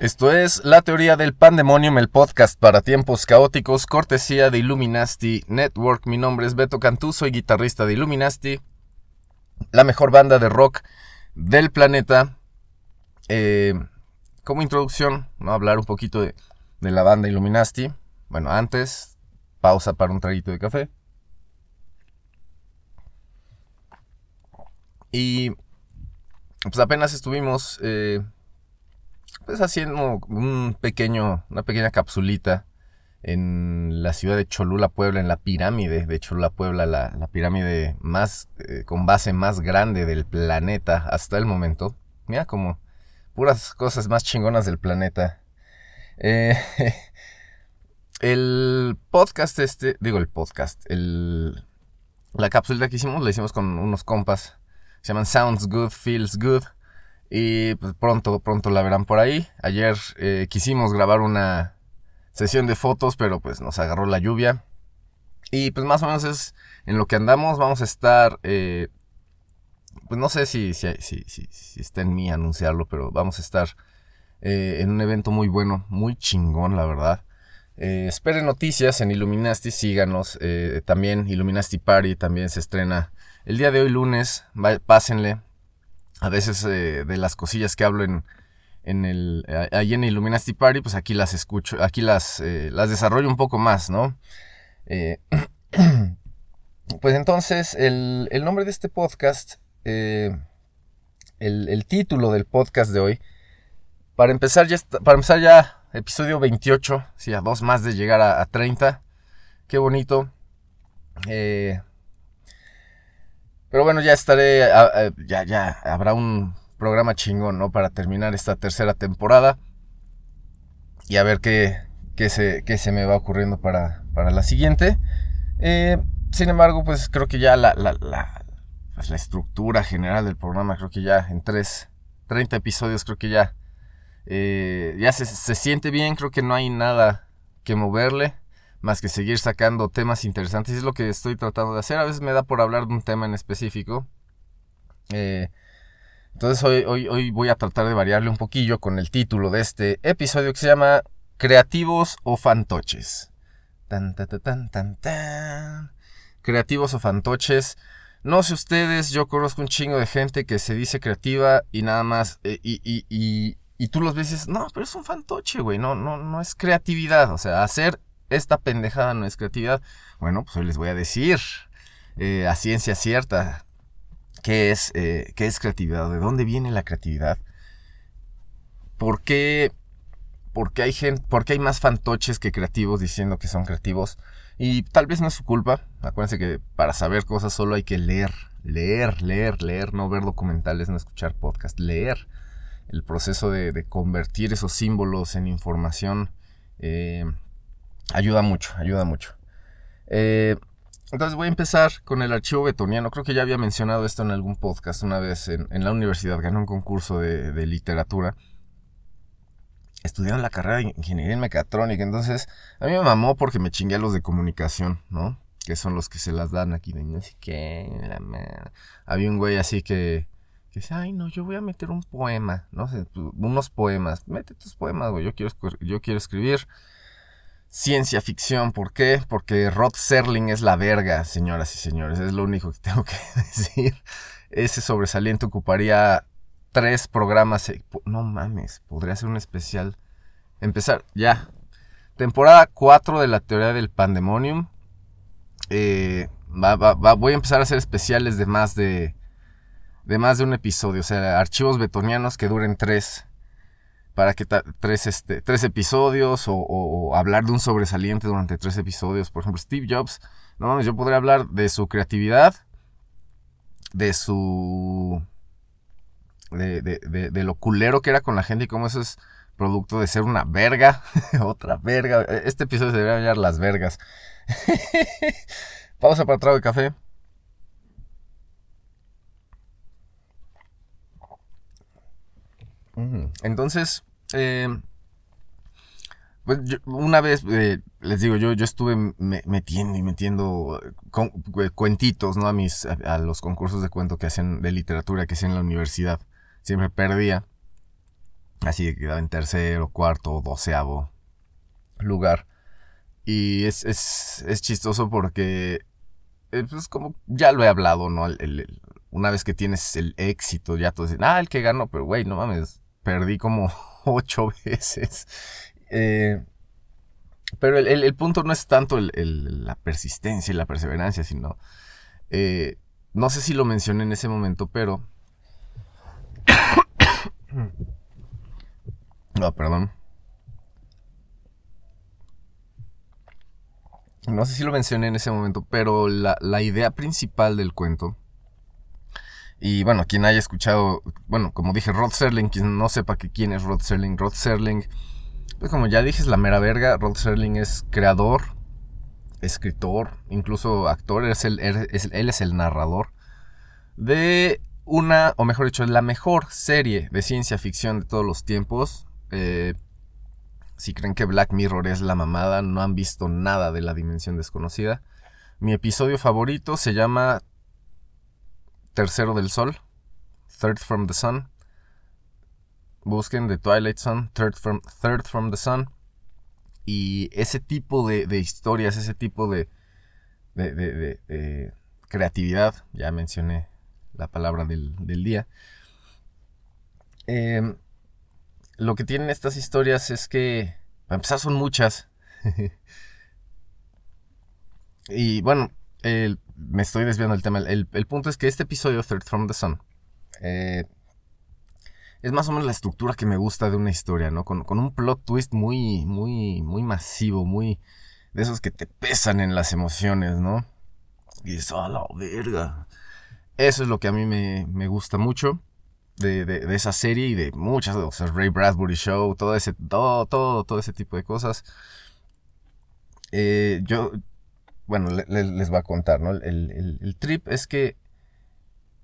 Esto es La Teoría del Pandemonium, el podcast para tiempos caóticos, cortesía de Illuminati Network. Mi nombre es Beto Cantú, soy guitarrista de Illuminati, la mejor banda de rock del planeta. Eh, como introducción, ¿no? hablar un poquito de, de la banda Illuminati. Bueno, antes, pausa para un traguito de café. Y pues apenas estuvimos eh, pues haciendo un pequeño, una pequeña capsulita en la ciudad de Cholula, Puebla, en la pirámide de Cholula, Puebla, la, la pirámide más, eh, con base más grande del planeta hasta el momento. Mira como puras cosas más chingonas del planeta. Eh, el podcast este, digo el podcast, el, la cápsula que hicimos la hicimos con unos compas. Se llaman Sounds Good, Feels Good. Y pues pronto, pronto la verán por ahí. Ayer eh, quisimos grabar una sesión de fotos, pero pues nos agarró la lluvia. Y pues más o menos es en lo que andamos. Vamos a estar, eh, pues no sé si, si, si, si, está en mí anunciarlo, pero vamos a estar eh, en un evento muy bueno, muy chingón, la verdad. Eh, esperen noticias en Illuminati, síganos. Eh, también Illuminati Party también se estrena el día de hoy lunes. Pásenle. A veces eh, de las cosillas que hablo en, en el ahí en Illuminati Party, pues aquí las escucho, aquí las, eh, las desarrollo un poco más, ¿no? Eh, pues entonces, el, el nombre de este podcast, eh, el, el título del podcast de hoy, para empezar ya, está- para empezar ya, episodio 28, sí, a dos más de llegar a, a 30, qué bonito. Pero bueno, ya estaré, ya, ya habrá un programa chingón, ¿no? Para terminar esta tercera temporada. Y a ver qué, qué, se, qué se me va ocurriendo para, para la siguiente. Eh, sin embargo, pues creo que ya la, la, la, pues, la estructura general del programa, creo que ya en tres, 30 episodios, creo que ya, eh, ya se, se siente bien, creo que no hay nada que moverle más que seguir sacando temas interesantes. Es lo que estoy tratando de hacer. A veces me da por hablar de un tema en específico. Eh, entonces hoy, hoy, hoy voy a tratar de variarle un poquillo con el título de este episodio que se llama Creativos o Fantoches. Tan, tan, tan, tan, tan. Creativos o fantoches. No sé ustedes, yo conozco un chingo de gente que se dice creativa y nada más. eh, y, y, y, y tú los ves y dices, no, pero es un fantoche, güey. No, no, no es creatividad. O sea, hacer esta pendejada no es creatividad. Bueno, pues hoy les voy a decir eh, a ciencia cierta qué es, eh, qué es creatividad, de dónde viene la creatividad, por qué, por qué hay gente, por qué hay más fantoches que creativos diciendo que son creativos. Y tal vez no es su culpa. Acuérdense que para saber cosas solo hay que leer, leer, leer, leer, no ver documentales, no escuchar podcast, leer. El proceso de, convertir esos símbolos en información eh, ayuda mucho, ayuda mucho. Eh, entonces voy a empezar con el archivo betoniano. Creo que ya había mencionado esto en algún podcast una vez en, en la universidad. Gané un concurso de, de literatura. Estudiaron la carrera de ingeniería en mecatrónica. Entonces, a mí me mamó porque me chingué a los de comunicación, ¿no? Que son los que se las dan aquí de no sé qué. la. Había un güey así que, que dice, ay, no, yo voy a meter un poema, no unos poemas. Mete tus poemas, güey. Yo quiero, yo quiero escribir ciencia ficción. ¿Por qué? Porque Rod Serling es la verga, señoras y señores. Es lo único que tengo que decir. Ese sobresaliente ocuparía tres programas. eh, No mames, podría ser un especial. Empezar, ya. Temporada 4 de la teoría del pandemonium. Eh, voy a empezar a hacer especiales de más de. De más de un episodio. O sea, archivos betonianos que duren tres para que tres, este, tres episodios o, hablar de un sobresaliente durante tres episodios. Por ejemplo, Steve Jobs, no yo podría hablar de su creatividad, de su de, de, lo culero que era con la gente y cómo eso es producto de ser una verga, otra verga. Este episodio se debería llamar Las Vergas. Pausa para trago de café. Entonces, eh, pues yo- una vez, eh, les digo, yo, yo estuve me- metiendo y metiendo eh, cu- cuentitos, ¿no? A mis, a, los concursos de cuento que hacían de literatura que hacían en la universidad. Siempre perdía. Así que quedaba en tercero, cuarto doceavo lugar. Y es, es, es chistoso porque, eh, pues como ya lo he hablado, ¿no? Una vez que tienes el éxito, ya todos dicen, ah, el que ganó, pero güey, no mames, perdí como ocho veces. Eh, pero el, el- punto no es tanto el- la persistencia y la perseverancia, sino, eh, no sé si lo mencioné en ese momento, pero... No, perdón. No sé si lo mencioné en ese momento, pero la, la idea principal del cuento. Y bueno, quien haya escuchado, bueno, como dije, Rod Serling, quien no sepa que quién es Rod Serling, Rod Serling, pues como ya dije, es la mera verga. Rod Serling es creador, escritor, incluso actor, es el, es- él es el narrador de una, o mejor dicho, la mejor serie de ciencia ficción de todos los tiempos. Eh, si creen que Black Mirror es la mamada, no han visto nada de la dimensión desconocida. Mi episodio favorito se llama Tercero del Sol, Third from the Sun. Busquen The Twilight Zone, Third from, Third from the Sun. Y ese tipo de, de historias, ese tipo de, de, de- de- de creatividad, ya mencioné la palabra del, del día. Em, lo que tienen estas historias es que, para empezar, son muchas. y bueno, el- me estoy desviando del tema. El, el punto es que este episodio, Third from the Sun, eh, es más o menos la estructura que me gusta de una historia, ¿no? Con, con un plot twist muy, muy, muy masivo, muy de esos que te pesan en las emociones, ¿no? Y dices, ¡a la verga! Eso es lo que a mí me, me gusta mucho de, de- esa serie y de muchas, o sea, Ray Bradbury Show, todo ese, todo, todo, todo ese tipo de cosas. Eh, yo, bueno, le- le- les voy a contar, ¿no? El, el- el trip es que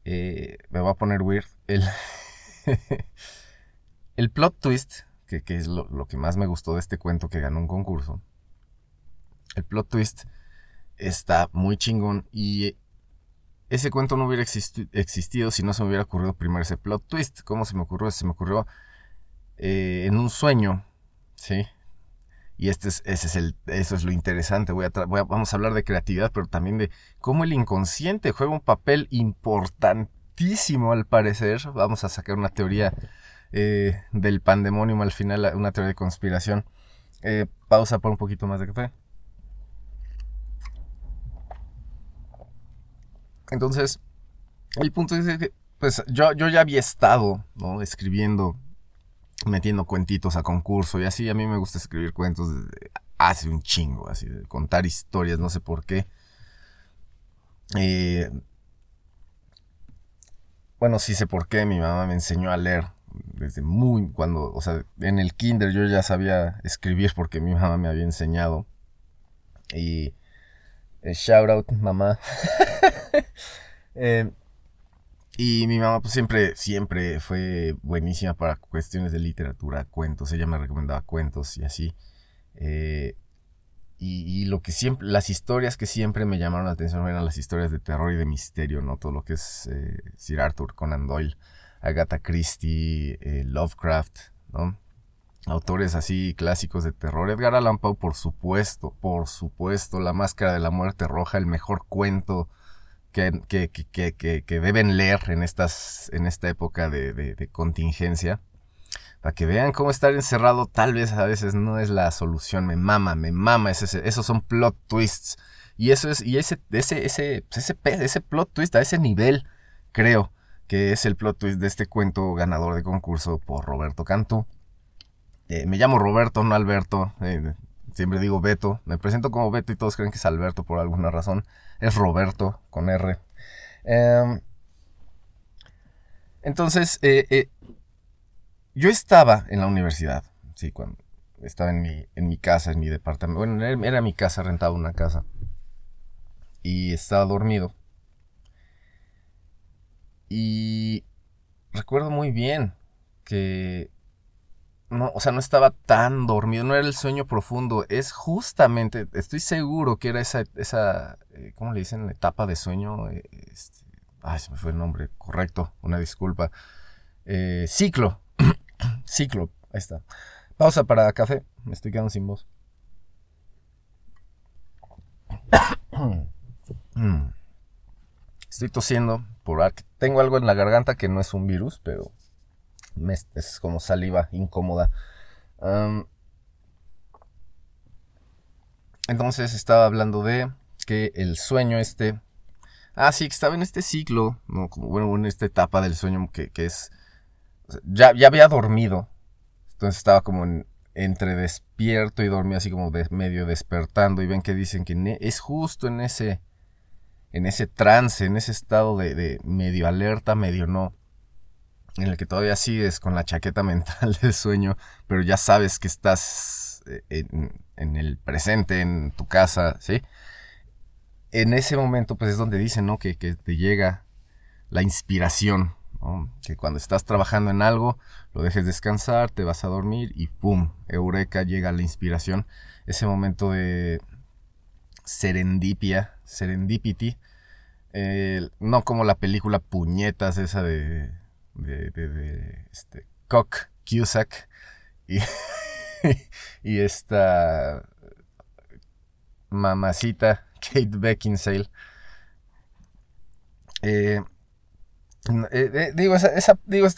eh, me va a poner weird. El, el plot twist, que, que es lo, lo que más me gustó de este cuento que ganó un concurso. El plot twist está muy chingón y ese cuento no hubiera existi- existido si no se me hubiera ocurrido primero ese plot twist. ¿Cómo se me ocurrió? Se me ocurrió eh, en un sueño, ¿sí? Y este es, ese es el, eso es lo interesante. Voy a vamos a hablar de creatividad, pero también de cómo el inconsciente juega un papel importantísimo al parecer. Vamos a sacar una teoría eh, del pandemonium al final, una teoría de conspiración. Eh, pausa por un poquito más de café. Entonces, el punto es que, pues yo, yo ya había estado, ¿no? Escribiendo, metiendo cuentitos a concurso y así. A mí me gusta escribir cuentos desde hace un chingo, así, de contar historias, no sé por qué. Eh, bueno, sí sé por qué. Mi mamá me enseñó a leer desde muy cuando, o sea, en el kinder yo ya sabía escribir porque mi mamá me había enseñado. Y eh, shout out, mamá. Eh, y mi mamá pues siempre, siempre fue buenísima para cuestiones de literatura, cuentos. Ella me recomendaba cuentos y así. Eh, y, y lo que siempre, las historias que siempre me llamaron la atención eran las historias de terror y de misterio, ¿no? Todo lo que es eh, Sir Arthur Conan Doyle, Agatha Christie, eh, Lovecraft, ¿no? Autores así clásicos de terror. Edgar Allan Poe, por supuesto, por supuesto. La Máscara de la Muerte Roja, el mejor cuento que, que, que, que, deben leer en, estas, en esta época de, de- de contingencia. Para que vean cómo estar encerrado tal vez a veces no es la solución. Me mama, me mama. ese- ese- esos son plot twists. Y eso es, y ese, ese, ese, ese plot twist a ese nivel, creo que es el plot twist de este cuento ganador de concurso por Roberto Cantú. Eh, me llamo Roberto, no Alberto. eh, siempre digo Beto. Me presento como Beto y todos creen que es Alberto por alguna razón. Es Roberto con R. Em, Entonces, eh, eh, yo estaba en la universidad, sí, cuando estaba en mi, en mi casa, en mi departamento. Bueno, era, mi casa, rentaba una casa. Y estaba dormido. Y recuerdo muy bien que no, o sea, no estaba tan dormido, no era el sueño profundo, es justamente, estoy seguro que era esa, esa eh, ¿cómo le dicen? Etapa de sueño, eh, este, ay, se me fue el nombre correcto, una disculpa, eh, ciclo, ciclo, ahí está. Pausa para café, me estoy quedando sin voz. Estoy tosiendo tengo algo en la garganta que no es un virus, pero es como saliva incómoda. entonces estaba hablando de que el sueño este... Ah, sí, que estaba en este ciclo, bueno, en esta etapa del sueño que, es... ya, ya había dormido. Entonces estaba como entre despierto y dormido, así como de, medio despertando. Y ven que dicen que e, es justo en ese... En ese trance, en ese estado de medio alerta, medio no en el que todavía sigues con la chaqueta mental del sueño, pero ya sabes que estás eh, en, el presente, en tu casa, ¿sí? En ese momento, pues es donde dicen, ¿no? Que, te llega la inspiración, ¿no? Que cuando estás trabajando en algo, lo dejes descansar, te vas a dormir y ¡pum! Eureka, llega la inspiración. Ese momento de serendipia, serendipity, eh, no como la película Puñetas, esa de de, de, este, Cock Cusack y, y esta mamacita Kate Beckinsale. Eh, eh, eh, digo, esa, digo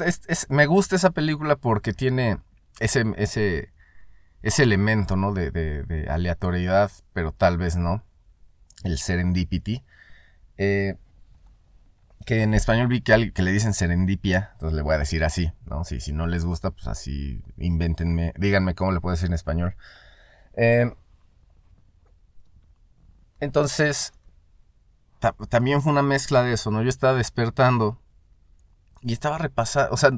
me gusta esa película porque tiene ese, ese, ese elemento ¿no? de, de, aleatoriedad, pero tal vez no. El serendipity. Que en español vi que, que, le dicen serendipia, entonces le voy a decir así, ¿no? Si, si no les gusta, pues así, invéntenme, díganme cómo le puedo decir en español. Eh, entonces, también fue una mezcla de eso, ¿no? Yo estaba despertando y estaba repasando, o sea,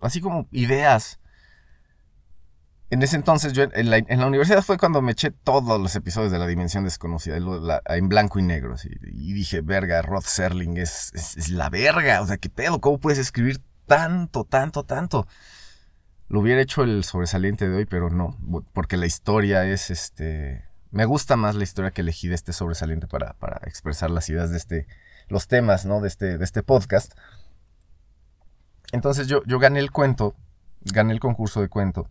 así como ideas en ese entonces, yo en la, universidad fue cuando me eché todos los episodios de La Dimensión Desconocida, en blanco y negro. y dije, verga, Rod Serling es, la verga. O sea, ¿qué pedo? ¿Cómo puedes escribir tanto, tanto, tanto? Lo hubiera hecho el sobresaliente de hoy, pero no, porque la historia es este. Me gusta más la historia que elegí de este sobresaliente para, para expresar las ideas de este. los temas, ¿no? De este, de este podcast. Entonces yo, yo gané el cuento, gané el concurso de cuento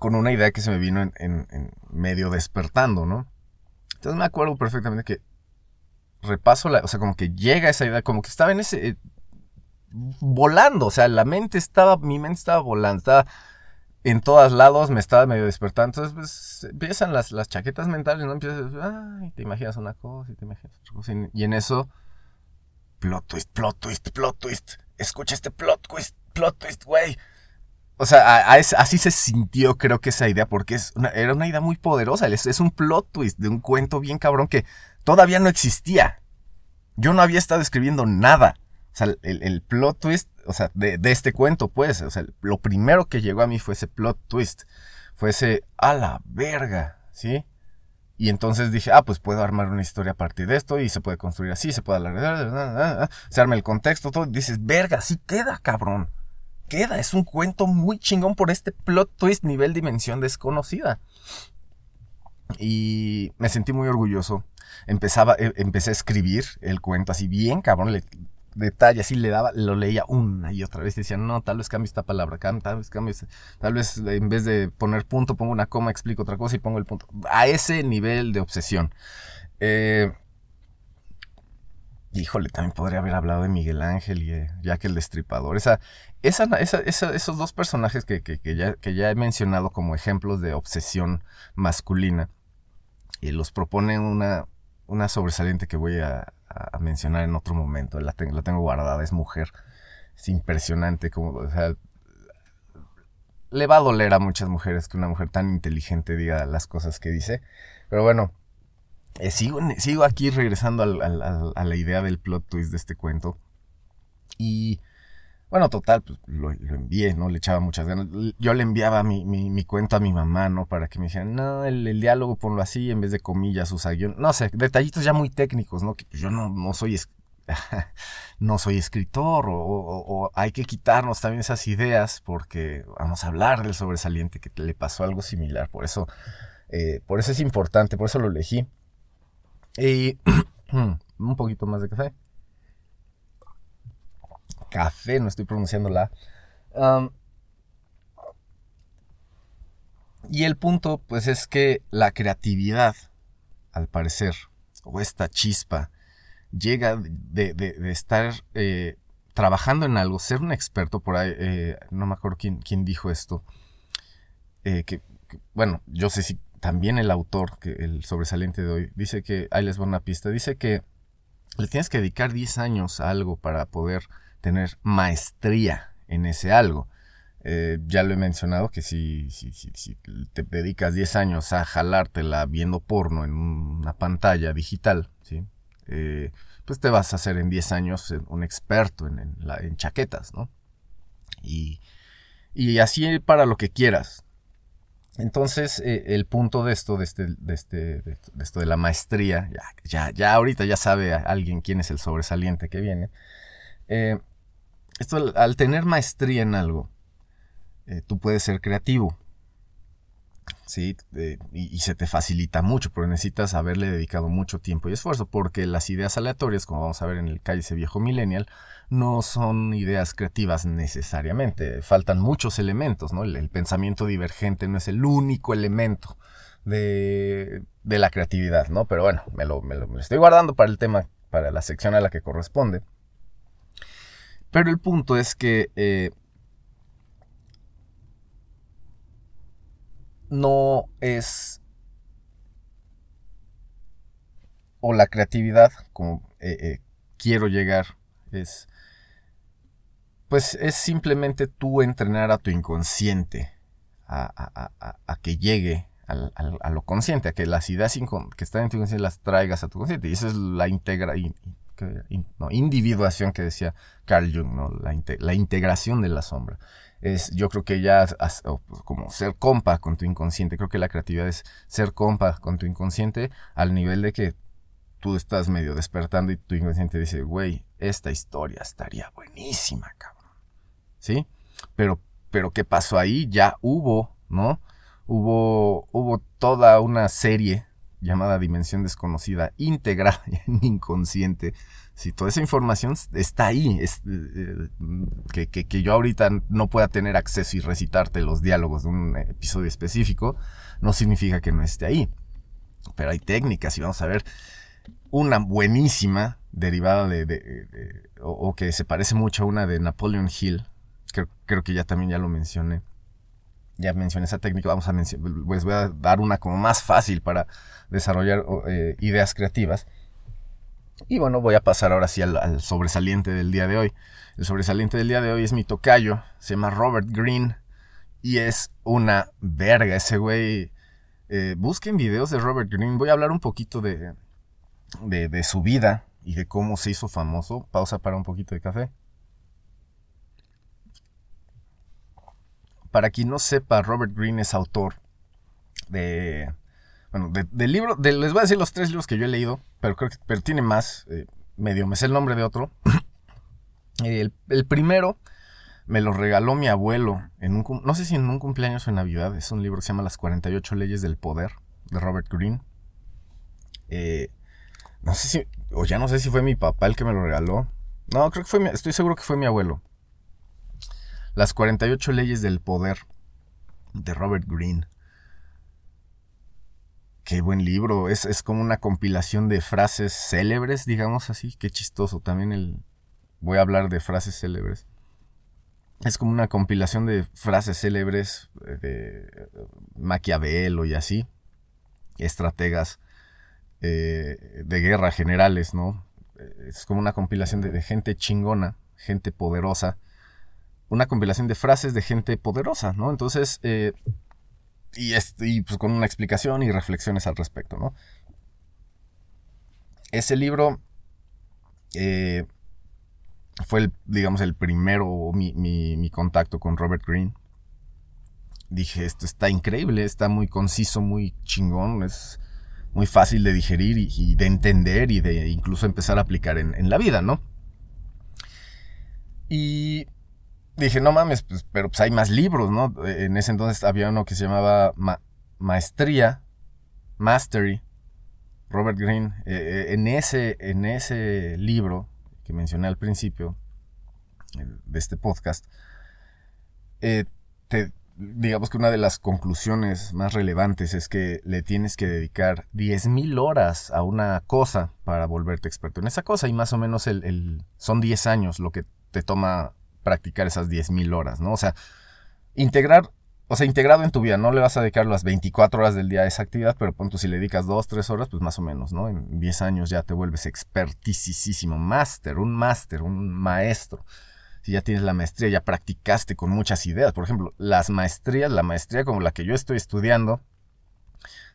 con una idea que se me vino en, medio despertando, ¿no? Entonces me acuerdo perfectamente que repaso la, o sea, como que llega esa idea, como que estaba en ese, eh, volando, o sea, la mente estaba, mi mente estaba volando, estaba en todos lados, me estaba medio despertando, entonces pues empiezan las, las chaquetas mentales, ¿no? Empiezas, ay, te imaginas una cosa y te imaginas otra cosa, y en eso, plot twist, plot twist, plot twist, escucha este plot twist, plot twist, güey. O sea, así se sintió creo que esa idea, porque es era una idea muy poderosa. Es, un plot twist de un cuento bien cabrón que todavía no existía. Yo no había estado escribiendo nada. O sea, el, plot twist, o sea, de, este cuento, pues, o sea, lo primero que llegó a mí fue ese plot twist. Fue ese, a la verga, ¿sí? Y entonces dije, ah, pues puedo armar una historia a partir de esto y se puede construir así, se puede alargar, se arma el contexto, todo. Dices, verga, sí queda, cabrón queda. Es un cuento muy chingón por este plot twist nivel dimensión desconocida. Y me sentí muy orgulloso. Empezaba, eh, empecé a escribir el cuento así bien, cabrón. Le, detalle, así le daba, lo leía una y otra vez decía, no, tal vez cambie esta palabra, tal vez cambie, tal vez en vez de poner punto pongo una coma, explico otra cosa y pongo el punto. A ese nivel de obsesión. Eh, híjole, también podría haber hablado de Miguel Ángel y Jack el Destripador. Esa, esa, esos dos personajes que, ya, que ya he mencionado como ejemplos de obsesión masculina, y los propone una, una sobresaliente que voy a, mencionar en otro momento. La tengo, la tengo guardada, es mujer. Es impresionante como, o sea, le va a doler a muchas mujeres que una mujer tan inteligente diga las cosas que dice. Pero bueno, eh, sigo, sigo aquí regresando a la idea del plot twist de este cuento. Y bueno, total, pues lo, envié, ¿no? Le echaba muchas ganas. Yo le enviaba mi, mi, cuento a mi mamá, ¿no? Para que me dijeran, no, el, diálogo ponlo así en vez de comillas, usa guion. No sé, detallitos ya muy técnicos, ¿no? Que yo no, no soy no soy escritor o, hay que quitarnos también esas ideas porque vamos a hablar del sobresaliente que le pasó algo similar. Por eso, eh, por eso es importante, por eso lo elegí. Y un poquito más de café café, no estoy pronunciando la. y el punto, pues, es que la creatividad, al parecer, o esta chispa, llega de, estar eh, trabajando en algo, ser un experto por ahí, eh, no me acuerdo quién, quién dijo esto, eh, que, bueno, yo sé si también el autor, que el sobresaliente de hoy, dice que, ahí les voy una pista, dice que le tienes que dedicar 10 años a algo para poder tener maestría en ese algo. Eh, ya lo he mencionado que si, si, si, te dedicas 10 años a jalártela viendo porno en una pantalla digital, ¿sí? Eh, pues te vas a hacer en 10 años un experto en, en, chaquetas, ¿no? Y, y, así para lo que quieras. Entonces, eh, el punto de esto, de, este, de, este, de, esto de la maestría, ya, ya, ya ahorita ya sabe alguien quién es el sobresaliente que viene. Eh, esto al, tener maestría en algo, eh, tú puedes ser creativo. ¿Sí? Eh, y, se te facilita mucho, pero necesitas haberle dedicado mucho tiempo y esfuerzo, porque las ideas aleatorias, como vamos a ver en el ese viejo millennial, no son ideas creativas necesariamente. Faltan muchos elementos, ¿no? El, pensamiento divergente no es el único elemento de, la creatividad, ¿no? Pero bueno, me lo, me lo estoy guardando para el tema, para la sección a la que corresponde. Pero el punto es que eh, no es... O la creatividad, como eh, eh, quiero llegar, es... Pues es simplemente tú entrenar a tu inconsciente a, que llegue a lo consciente, a que las ideas que están en tu inconsciente las traigas a tu consciente. Y eso es la integra, individuación que decía Carl Jung, ¿no? la, integración de la sombra. Es, yo creo que ya pues, como ser compa con tu inconsciente, creo que la creatividad es ser compa con tu inconsciente al nivel de que tú estás medio despertando y tu inconsciente dice, güey, esta historia estaría buenísima, cabrón. ¿Sí? Pero, pero ¿qué pasó ahí? Ya hubo, ¿no? Hubo, hubo toda una serie llamada dimensión desconocida integrada en inconsciente. Si toda esa información está ahí, es, eh, que, que, yo ahorita no pueda tener acceso y recitarte los diálogos de un episodio específico, no significa que no esté ahí. Pero hay técnicas y vamos a ver una buenísima derivada de, o, que se parece mucho a una de Napoleon Hill, creo, creo que ya también ya lo mencioné, ya mencioné esa técnica, vamos a pues voy a dar una como más fácil para desarrollar eh, ideas creativas. Y bueno, voy a pasar ahora sí al, sobresaliente del día de hoy. El sobresaliente del día de hoy es mi tocayo, se llama Robert Green y es una verga ese güey. Eh, busquen videos de Robert Green, voy a hablar un poquito de, de, su vida y de cómo se hizo famoso. Pausa para un poquito de café. Para quien no sepa, Robert Greene es autor de. Bueno, del libro. les voy a decir los tres libros que yo he leído, pero creo que pero tiene más. Eh, medio me sé el nombre de otro. el, primero me lo regaló mi abuelo. En un, no sé si en un cumpleaños o en Navidad. Es un libro que se llama Las 48 Leyes del Poder, de Robert Greene. Eh, no sé si. O ya no sé si fue mi papá el que me lo regaló. No, creo que fue mi, Estoy seguro que fue mi abuelo. Las 48 leyes del poder de Robert Greene. Qué buen libro. Es, como una compilación de frases célebres, digamos así. Qué chistoso. También el. Voy a hablar de frases célebres. Es como una compilación de frases célebres eh, de Maquiavelo y así. Estrategas eh, de guerra generales, ¿no? Es como una compilación de gente chingona, gente poderosa una compilación de frases de gente poderosa, ¿no? Entonces, eh, y, y pues con una explicación y reflexiones al respecto, ¿no? ese libro eh, fue, el, digamos, el primero, mi, mi, contacto con Robert Greene. Dije, esto está increíble, está muy conciso, muy chingón, es muy fácil de digerir y, de entender y de incluso empezar a aplicar en, la vida, ¿no? Y dije, no mames, pues, pero pues hay más libros, ¿no? En ese entonces había uno que se llamaba Maestría, Mastery, Robert Greene. Eh, eh, en, ese, en ese libro que mencioné al principio de este podcast, eh, digamos que una de las conclusiones más relevantes es que le tienes que dedicar 10.000 horas a una cosa para volverte experto en esa cosa y más o menos el, son 10 años lo que te toma practicar esas 10.000 horas, ¿no? O sea, integrar, o sea, integrado en tu vida, no le vas a dedicar las 24 horas del día a esa actividad, pero punto, si le dedicas 2, 3 horas, pues más o menos, ¿no? En 10 años ya te vuelves expertísimo, máster, un máster, un maestro. Si ya tienes la maestría, ya practicaste con muchas ideas. Por ejemplo, las maestrías, la maestría como la que yo estoy estudiando,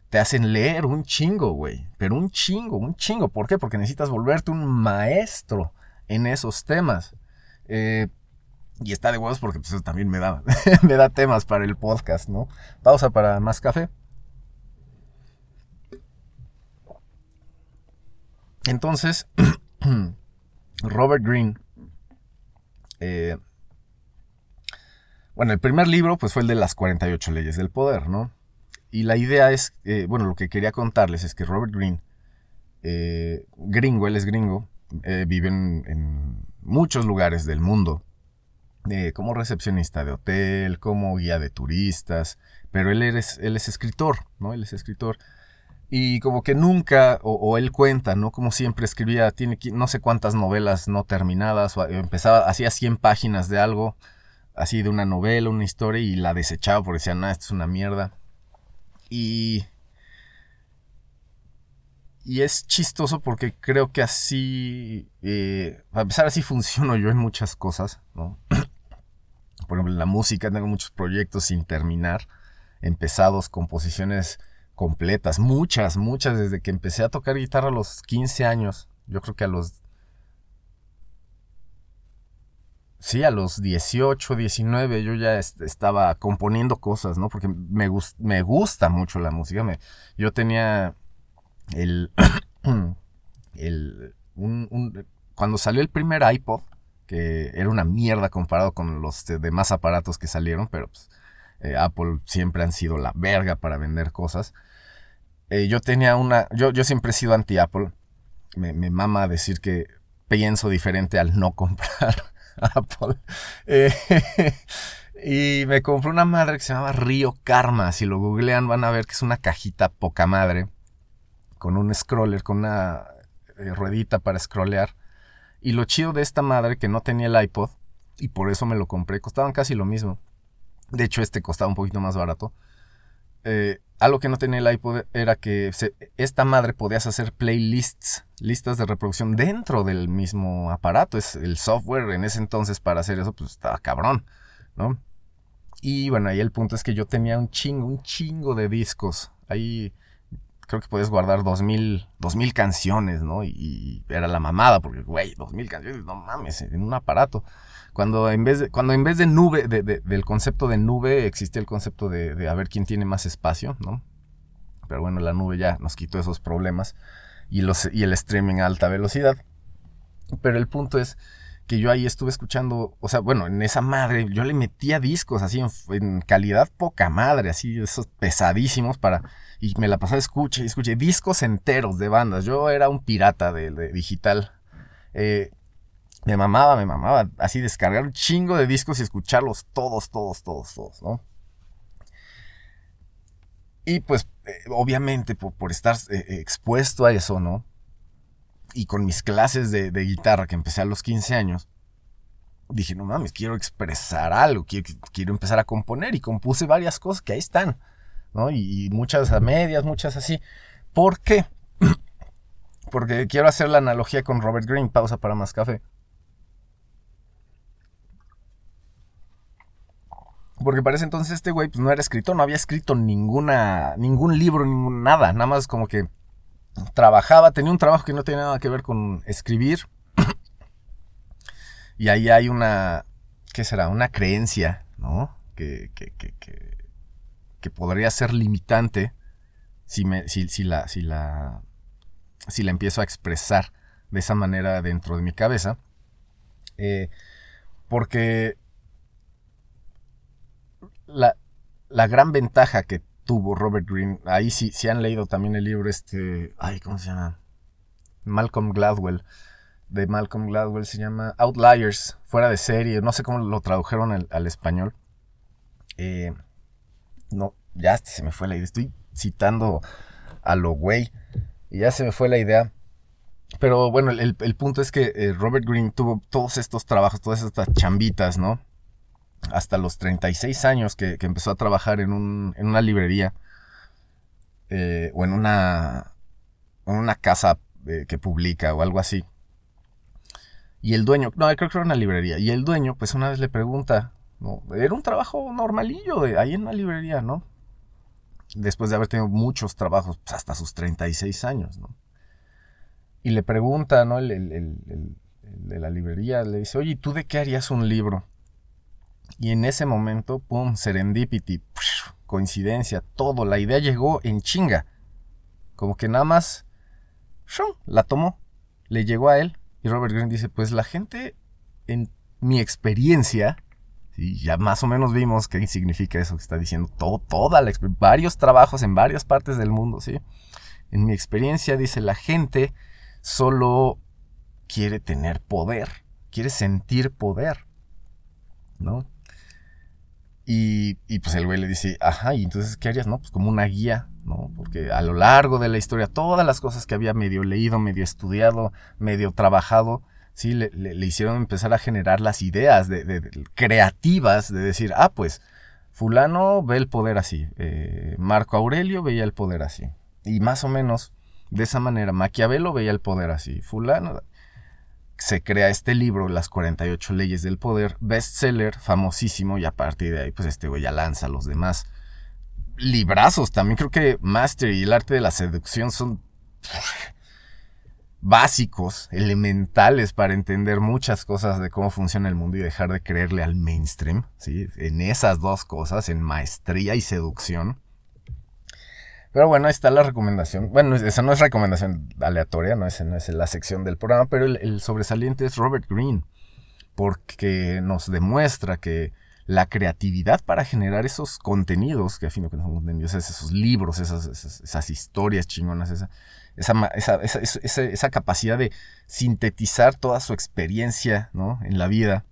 te hacen leer un chingo, güey. Pero un chingo, un chingo. ¿Por qué? Porque necesitas volverte un maestro en esos temas. Eh, y está de huevos porque pues, eso también me da, me da temas para el podcast, ¿no? Pausa para más café. Entonces, Robert Greene. Eh, bueno, el primer libro pues fue el de las 48 leyes del poder, ¿no? Y la idea es, eh, bueno, lo que quería contarles es que Robert Greene, eh, gringo, él es gringo, vive en muchos lugares del mundo como recepcionista de hotel, como guía de turistas, pero él, es, él es escritor, ¿no? Él es escritor. Y como que nunca, o, él cuenta, ¿no? Como siempre escribía, tiene no sé cuántas novelas no terminadas, o empezaba, hacía 100 páginas de algo, así de una novela, una historia, y la desechaba porque decía, nada, esto es una mierda. Y y es chistoso porque creo que así, eh, a pesar así funciono yo en muchas cosas, ¿no? Por ejemplo, en la música tengo muchos proyectos sin terminar, empezados, composiciones completas, muchas, muchas, desde que empecé a tocar guitarra a los 15 años. Yo creo que a los... Sí, a los 18, 19 yo ya estaba componiendo cosas, ¿no? Porque me, me gusta mucho la música. Me, yo tenía el... el cuando salió el primer iPod, que era una mierda comparado con los demás aparatos que salieron, pero pues, eh, Apple siempre han sido la verga para vender cosas. Eh, yo tenía una, yo, yo siempre he sido anti-Apple. Me, me, mama decir que pienso diferente al no comprar Apple. Eh, y me compré una madre que se llamaba Río Karma. Si lo googlean van a ver que es una cajita poca madre. Con un scroller, con una ruedita para scrollear y lo chido de esta madre que no tenía el iPod, y por eso me lo compré, costaban casi lo mismo. De hecho, este costaba un poquito más barato. Eh, algo que no tenía el iPod era que esta madre podías hacer playlists, listas de reproducción dentro del mismo aparato. Es el software en ese entonces para hacer eso, pues estaba cabrón, ¿no? Y bueno, ahí el punto es que yo tenía un chingo, un chingo de discos. Ahí creo que puedes guardar dos mil, dos mil canciones, ¿no? Y, era la mamada, porque, güey, dos mil canciones, no mames, en un aparato. Cuando en vez de, cuando en vez de nube, del concepto de nube, existía el concepto de, de a ver quién tiene más espacio, ¿no? Pero bueno, la nube ya nos quitó esos problemas y, los, y el streaming a alta velocidad. Pero el punto es que yo ahí estuve escuchando, o sea, bueno, en esa madre, yo le metía discos así en, calidad poca madre, así, esos pesadísimos para, y me la pasaba escuche y escuché discos enteros de bandas. Yo era un pirata de, digital. Eh, me mamaba, me mamaba, así descargar un chingo de discos y escucharlos todos, todos, todos, todos, ¿no? Y pues, eh, obviamente, por, estar eh, expuesto a eso, ¿no? Y con mis clases de, guitarra que empecé a los 15 años, dije, no mames, quiero expresar algo, quiero, empezar a componer y compuse varias cosas que ahí están, ¿no? Y, muchas a medias, muchas así. ¿Por qué? Porque quiero hacer la analogía con Robert Greene, pausa para más café. Porque parece entonces este güey pues no era escritor, no había escrito ninguna, ningún libro, ningún nada, nada más como que trabajaba, tenía un trabajo que no tenía nada que ver con escribir. y ahí hay una, ¿qué será? Una creencia, ¿no? Que, que, que, que, podría ser limitante si, me, si, la, si, la, si la empiezo a expresar de esa manera dentro de mi cabeza. Eh, porque la, la gran ventaja que tuvo Robert Greene. Ahí sí, si han leído también el libro este, ay, ¿cómo se llama? Malcolm Gladwell. De Malcolm Gladwell se llama Outliers, fuera de serie. No sé cómo lo tradujeron al, español. Eh, no, ya se me fue la idea. Estoy citando a lo güey. Y ya se me fue la idea. Pero bueno, el, punto es que eh, Robert Greene tuvo todos estos trabajos, todas estas chambitas, ¿no? Hasta los 36 años que, empezó a trabajar en, una librería eh, o en una, en una casa eh, que publica o algo así. Y el dueño, no, creo que era una librería. Y el dueño, pues una vez le pregunta, ¿no? Era un trabajo normalillo ahí en una librería, ¿no? Después de haber tenido muchos trabajos, pues hasta sus 36 años, ¿no? Y le pregunta, ¿no? El, el de la librería, le dice, oye, ¿tú de qué harías un libro? Y en ese momento, pum, serendipity, coincidencia, todo, la idea llegó en chinga. Como que nada más, la tomó, le llegó a él. Y Robert Greene dice, pues la gente, en mi experiencia, y ya más o menos vimos qué significa eso que está diciendo, todo, toda la varios trabajos en varias partes del mundo, ¿sí? En mi experiencia, dice, la gente solo quiere tener poder, quiere sentir poder, ¿no? Y, pues el güey le dice, ajá, ¿y entonces qué harías? No, pues como una guía, ¿no? Porque a lo largo de la historia, todas las cosas que había medio leído, medio estudiado, medio trabajado, sí, le, hicieron empezar a generar las ideas de, creativas de decir, ah, pues, fulano ve el poder así, eh, Marco Aurelio veía el poder así. Y más o menos, de esa manera, Maquiavelo veía el poder así, fulano se crea este libro, Las 48 leyes del poder, bestseller, famosísimo, y a partir de ahí, pues este güey ya lanza a los demás. Librazos, también creo que Master y el arte de la seducción son básicos, elementales para entender muchas cosas de cómo funciona el mundo y dejar de creerle al mainstream, ¿sí? En esas dos cosas, en maestría y seducción. Pero bueno, ahí está la recomendación. Bueno, esa no es recomendación aleatoria, no es, no es la sección del programa, pero el, sobresaliente es Robert Greene, porque nos demuestra que la creatividad para generar esos contenidos, que a que no son contenidos, esos libros, esas, esas, historias chingonas, esa, esa, esa, esa, capacidad de sintetizar toda su experiencia ¿no? en la vida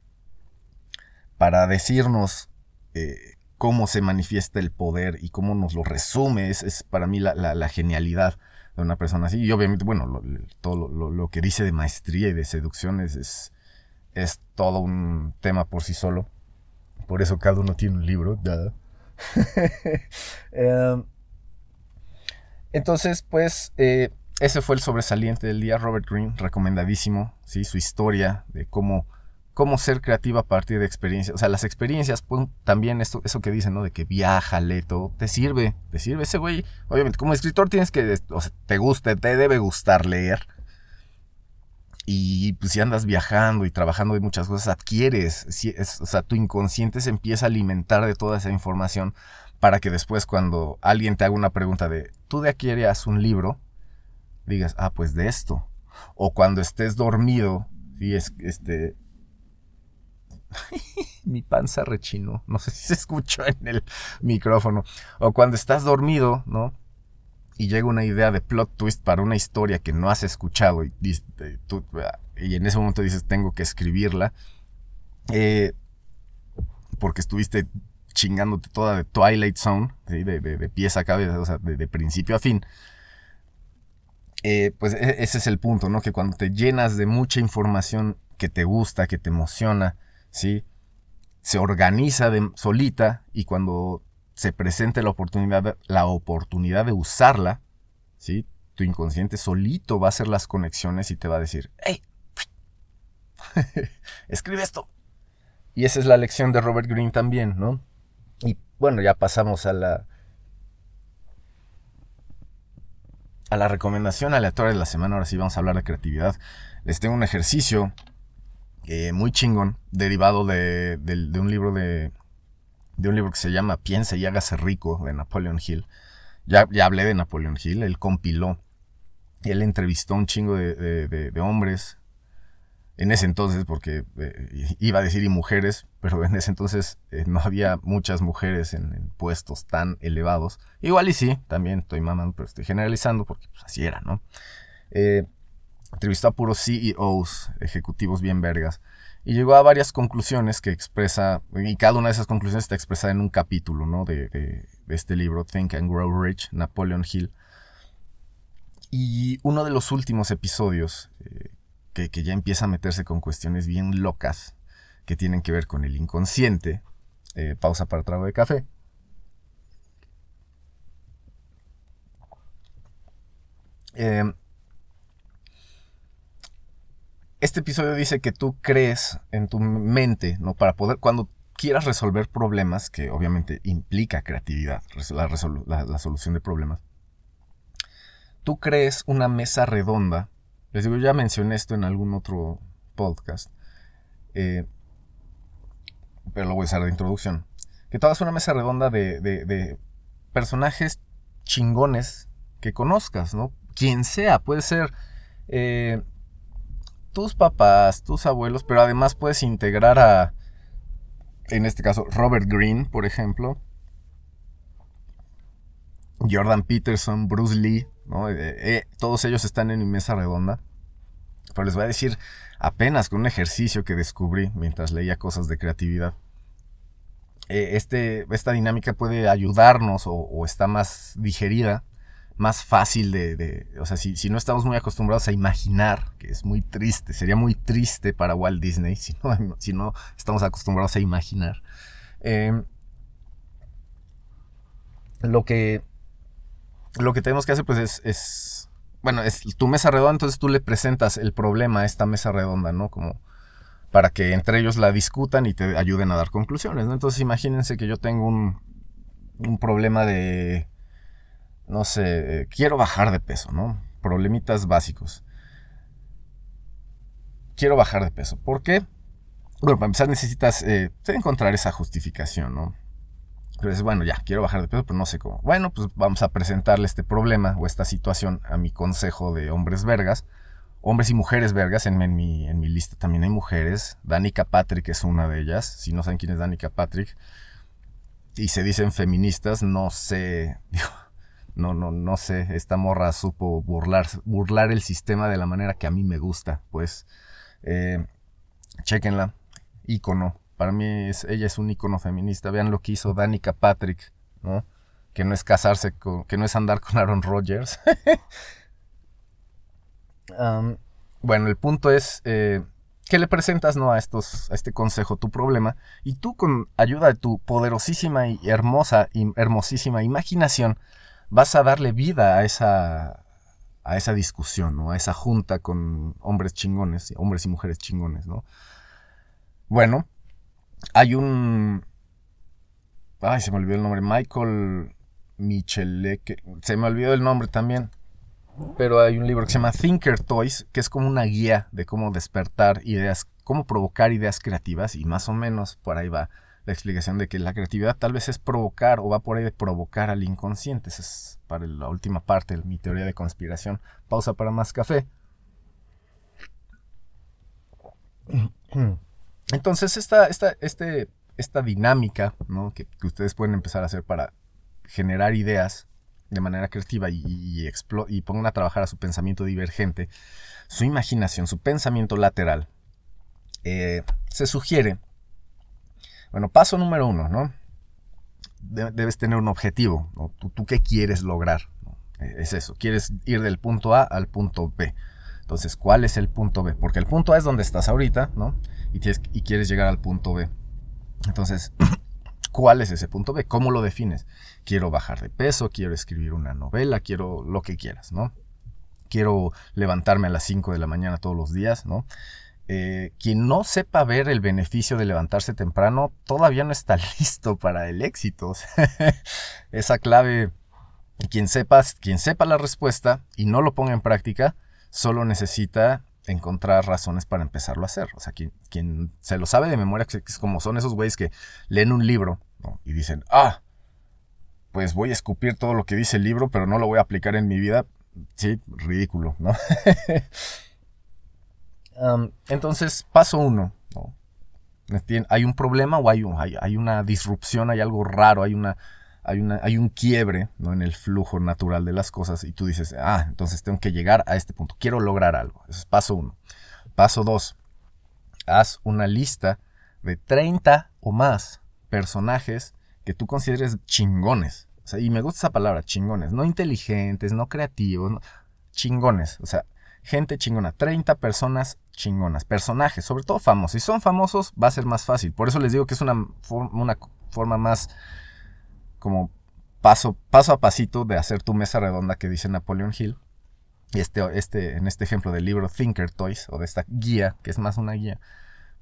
para decirnos eh, cómo se manifiesta el poder y cómo nos lo resume, es, para mí la, genialidad de una persona así. Y obviamente, bueno, todo lo, que dice de maestría y de seducción es, es, todo un tema por sí solo. Por eso cada uno tiene un libro. Em, entonces, pues, eh, ese fue el sobresaliente del día. Robert Greene, recomendadísimo, ¿sí? su historia de cómo cómo ser creativa a partir de experiencias. O sea, las experiencias, también esto, eso que dicen, ¿no? De que viaja, todo, te sirve, te sirve ese güey. Obviamente, como escritor tienes que, o sea, te guste, te debe gustar leer. Y pues si andas viajando y trabajando de muchas cosas, adquieres, o sea, tu inconsciente se empieza a alimentar de toda esa información para que después cuando alguien te haga una pregunta de, ¿tú de aquí harías un libro? Digas, ah, pues de esto. O cuando estés dormido, y es, este, Mi panza rechinó. No sé si se escuchó en el micrófono. O cuando estás dormido, ¿no? Y llega una idea de plot twist para una historia que no has escuchado y, y en ese momento dices, tengo que escribirla. Eh, porque estuviste chingándote toda de Twilight Zone, de, de, pieza a cabeza, o sea, de, principio a fin. Eh, pues e, ese es el punto, ¿no? Que cuando te llenas de mucha información que te gusta, que te emociona, ¿sí? Se organiza solita y cuando se presente la oportunidad, la oportunidad de usarla, ¿sí? Tu inconsciente solito va a hacer las conexiones y te va a decir, ¡Hey! Escribe esto. Y esa es la lección de Robert Greene también, ¿no? Y bueno, ya pasamos a la a la recomendación aleatoria de la semana. Ahora sí vamos a hablar de creatividad. Les tengo un ejercicio muy chingón, derivado de, un libro de, de un libro que se llama Piensa y hágase rico de Napoleon Hill. Ya, ya hablé de Napoleon Hill, él compiló, él entrevistó un chingo de, hombres, en ese entonces, porque eh, iba a decir y mujeres, pero en ese entonces eh, no había muchas mujeres en, puestos tan elevados. Igual y sí, también estoy mamando, pero estoy generalizando porque pues, así era, ¿no? Eh, entrevistó a puros CEOs, ejecutivos bien vergas, y llegó a varias conclusiones que expresa, y cada una de esas conclusiones está expresada en un capítulo, ¿no? De, este libro, Think and Grow Rich, Napoleon Hill. Y uno de los últimos episodios, que, ya empieza a meterse con cuestiones bien locas que tienen que ver con el inconsciente. Eh, pausa para trago de café. Em, este episodio dice que tú crees en tu mente, ¿no? Para poder, cuando quieras resolver problemas, que obviamente implica creatividad, la, solución de problemas, tú crees una mesa redonda les digo, ya mencioné esto en algún otro podcast. Eh, pero lo voy a usar de introducción. Que todas una mesa redonda de, personajes chingones que conozcas, ¿no? Quien sea, puede ser eh, tus papás, tus abuelos, pero además puedes integrar a, en este caso, Robert Greene, por ejemplo, Jordan Peterson, Bruce Lee, eh, eh, todos ellos están en mi mesa redonda. Pero les voy a decir apenas con un ejercicio que descubrí mientras leía cosas de creatividad. Eh, este, esta dinámica puede ayudarnos o, está más digerida, más fácil de... o sea, si, no estamos muy acostumbrados a imaginar, que es muy triste, sería muy triste para Walt Disney si no, si no estamos acostumbrados a imaginar. lo que lo que tenemos que hacer pues es, bueno, es tu mesa redonda, entonces tú le presentas el problema a esta mesa redonda, ¿no? Como para que entre ellos la discutan y te ayuden a dar conclusiones, ¿no? Entonces imagínense que yo tengo un, un problema de, no sé, quiero bajar de peso, ¿no? Problemitas básicos. Quiero bajar de peso. ¿Por qué? Bueno, para empezar necesitas eh, encontrar esa justificación, ¿no? Pero bueno, ya, quiero bajar de peso, pero no sé cómo. Bueno, pues vamos a presentarle este problema o esta situación a mi consejo de hombres vergas. Hombres y mujeres vergas, en, mi, en mi lista también hay mujeres. Danica Patrick es una de ellas. Si no saben quién es Danica Patrick y se dicen feministas, no sé, no, no, no sé, esta morra supo burlar, burlar el sistema de la manera que a mí me gusta, pues, eh, chequenla, ícono, para mí ella es un icono feminista. Vean lo que hizo Danica Patrick, ¿no? Que no es casarse con, que no es andar con Aaron Rodgers. bueno, el punto es eh, que le presentas ¿no? a, estos, a este consejo tu problema y tú con ayuda de tu poderosísima y hermosa y hermosísima imaginación vas a darle vida a esa, a esa discusión, ¿no? a esa junta con hombres chingones, hombres y mujeres chingones. ¿no? Bueno, hay un... Ay, se me olvidó el nombre. Michael Micheleke. Se me olvidó el nombre también. Pero hay un libro que se llama Thinker Toys, que es como una guía de cómo despertar ideas, cómo provocar ideas creativas. Y más o menos por ahí va la explicación de que la creatividad tal vez es provocar o va por ahí de provocar al inconsciente. Esa es para la última parte de mi teoría de conspiración. Pausa para más café. Entonces, esta, esta, este, esta dinámica que, ustedes pueden empezar a hacer para generar ideas de manera creativa y, y, y pongan a trabajar a su pensamiento divergente, su imaginación, su pensamiento lateral, eh, se sugiere, bueno, paso número uno, ¿no? debes tener un objetivo, ¿Tú, qué quieres lograr? Es eso, quieres ir del punto A al punto B. Entonces, ¿cuál es el punto B? Porque el punto A es donde estás ahorita, ¿no? Y, y quieres llegar al punto B. Entonces, ¿cuál es ese punto B? ¿Cómo lo defines? Quiero bajar de peso, quiero escribir una novela, quiero lo que quieras, ¿no? Quiero levantarme a las 5 de la mañana todos los días, ¿no? Eh, quien no sepa ver el beneficio de levantarse temprano todavía no está listo para el éxito. Esa clave quien sepa, quien sepa la respuesta y no lo ponga en práctica, solo necesita encontrar razones para empezarlo a hacer. O sea, quien, quien se lo sabe de memoria, que es como son esos güeyes que leen un libro y dicen, ah, pues voy a escupir todo lo que dice el libro, pero no lo voy a aplicar en mi vida. Sí, ridículo, ¿no? entonces, paso uno, Hay un problema o hay, hay, una disrupción, hay algo raro, hay, una, un quiebre ¿no? en el flujo natural de las cosas y tú dices, ah, entonces tengo que llegar a este punto, quiero lograr algo. Ese es paso uno. Paso dos, haz una lista de 30 o más personajes que tú consideres chingones. y me gusta esa palabra, chingones. No inteligentes, no creativos, chingones. O sea, gente chingona. 30 personas chingonas. Personajes, sobre todo famosos. Si son famosos, va a ser más fácil. Por eso les digo que es una, forma más como paso, a pasito de hacer tu mesa redonda que dice Napoleon Hill. Y este, este, en este ejemplo del libro Thinker Toys, o de esta guía, que es más una guía,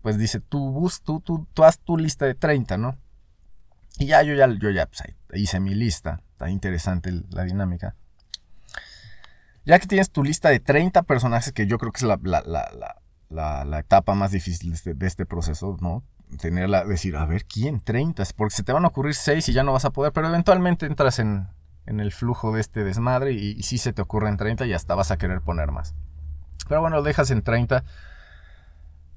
pues dice, tú, bus, tú, tú, tú tu lista de 30, ¿no? Y ya, yo ya, yo ya pues, hice mi lista. Está interesante la dinámica. Ya que tienes tu lista de 30 personajes, que yo creo que es la, etapa más difícil este, de este, proceso, ¿no? Tenerla, decir, a ver, ¿quién? 30, porque se te van a ocurrir 6 y ya no vas a poder, pero eventualmente entras en, el flujo de este desmadre y, si se te ocurren 30 y hasta vas a querer poner más. Pero bueno, lo dejas en 30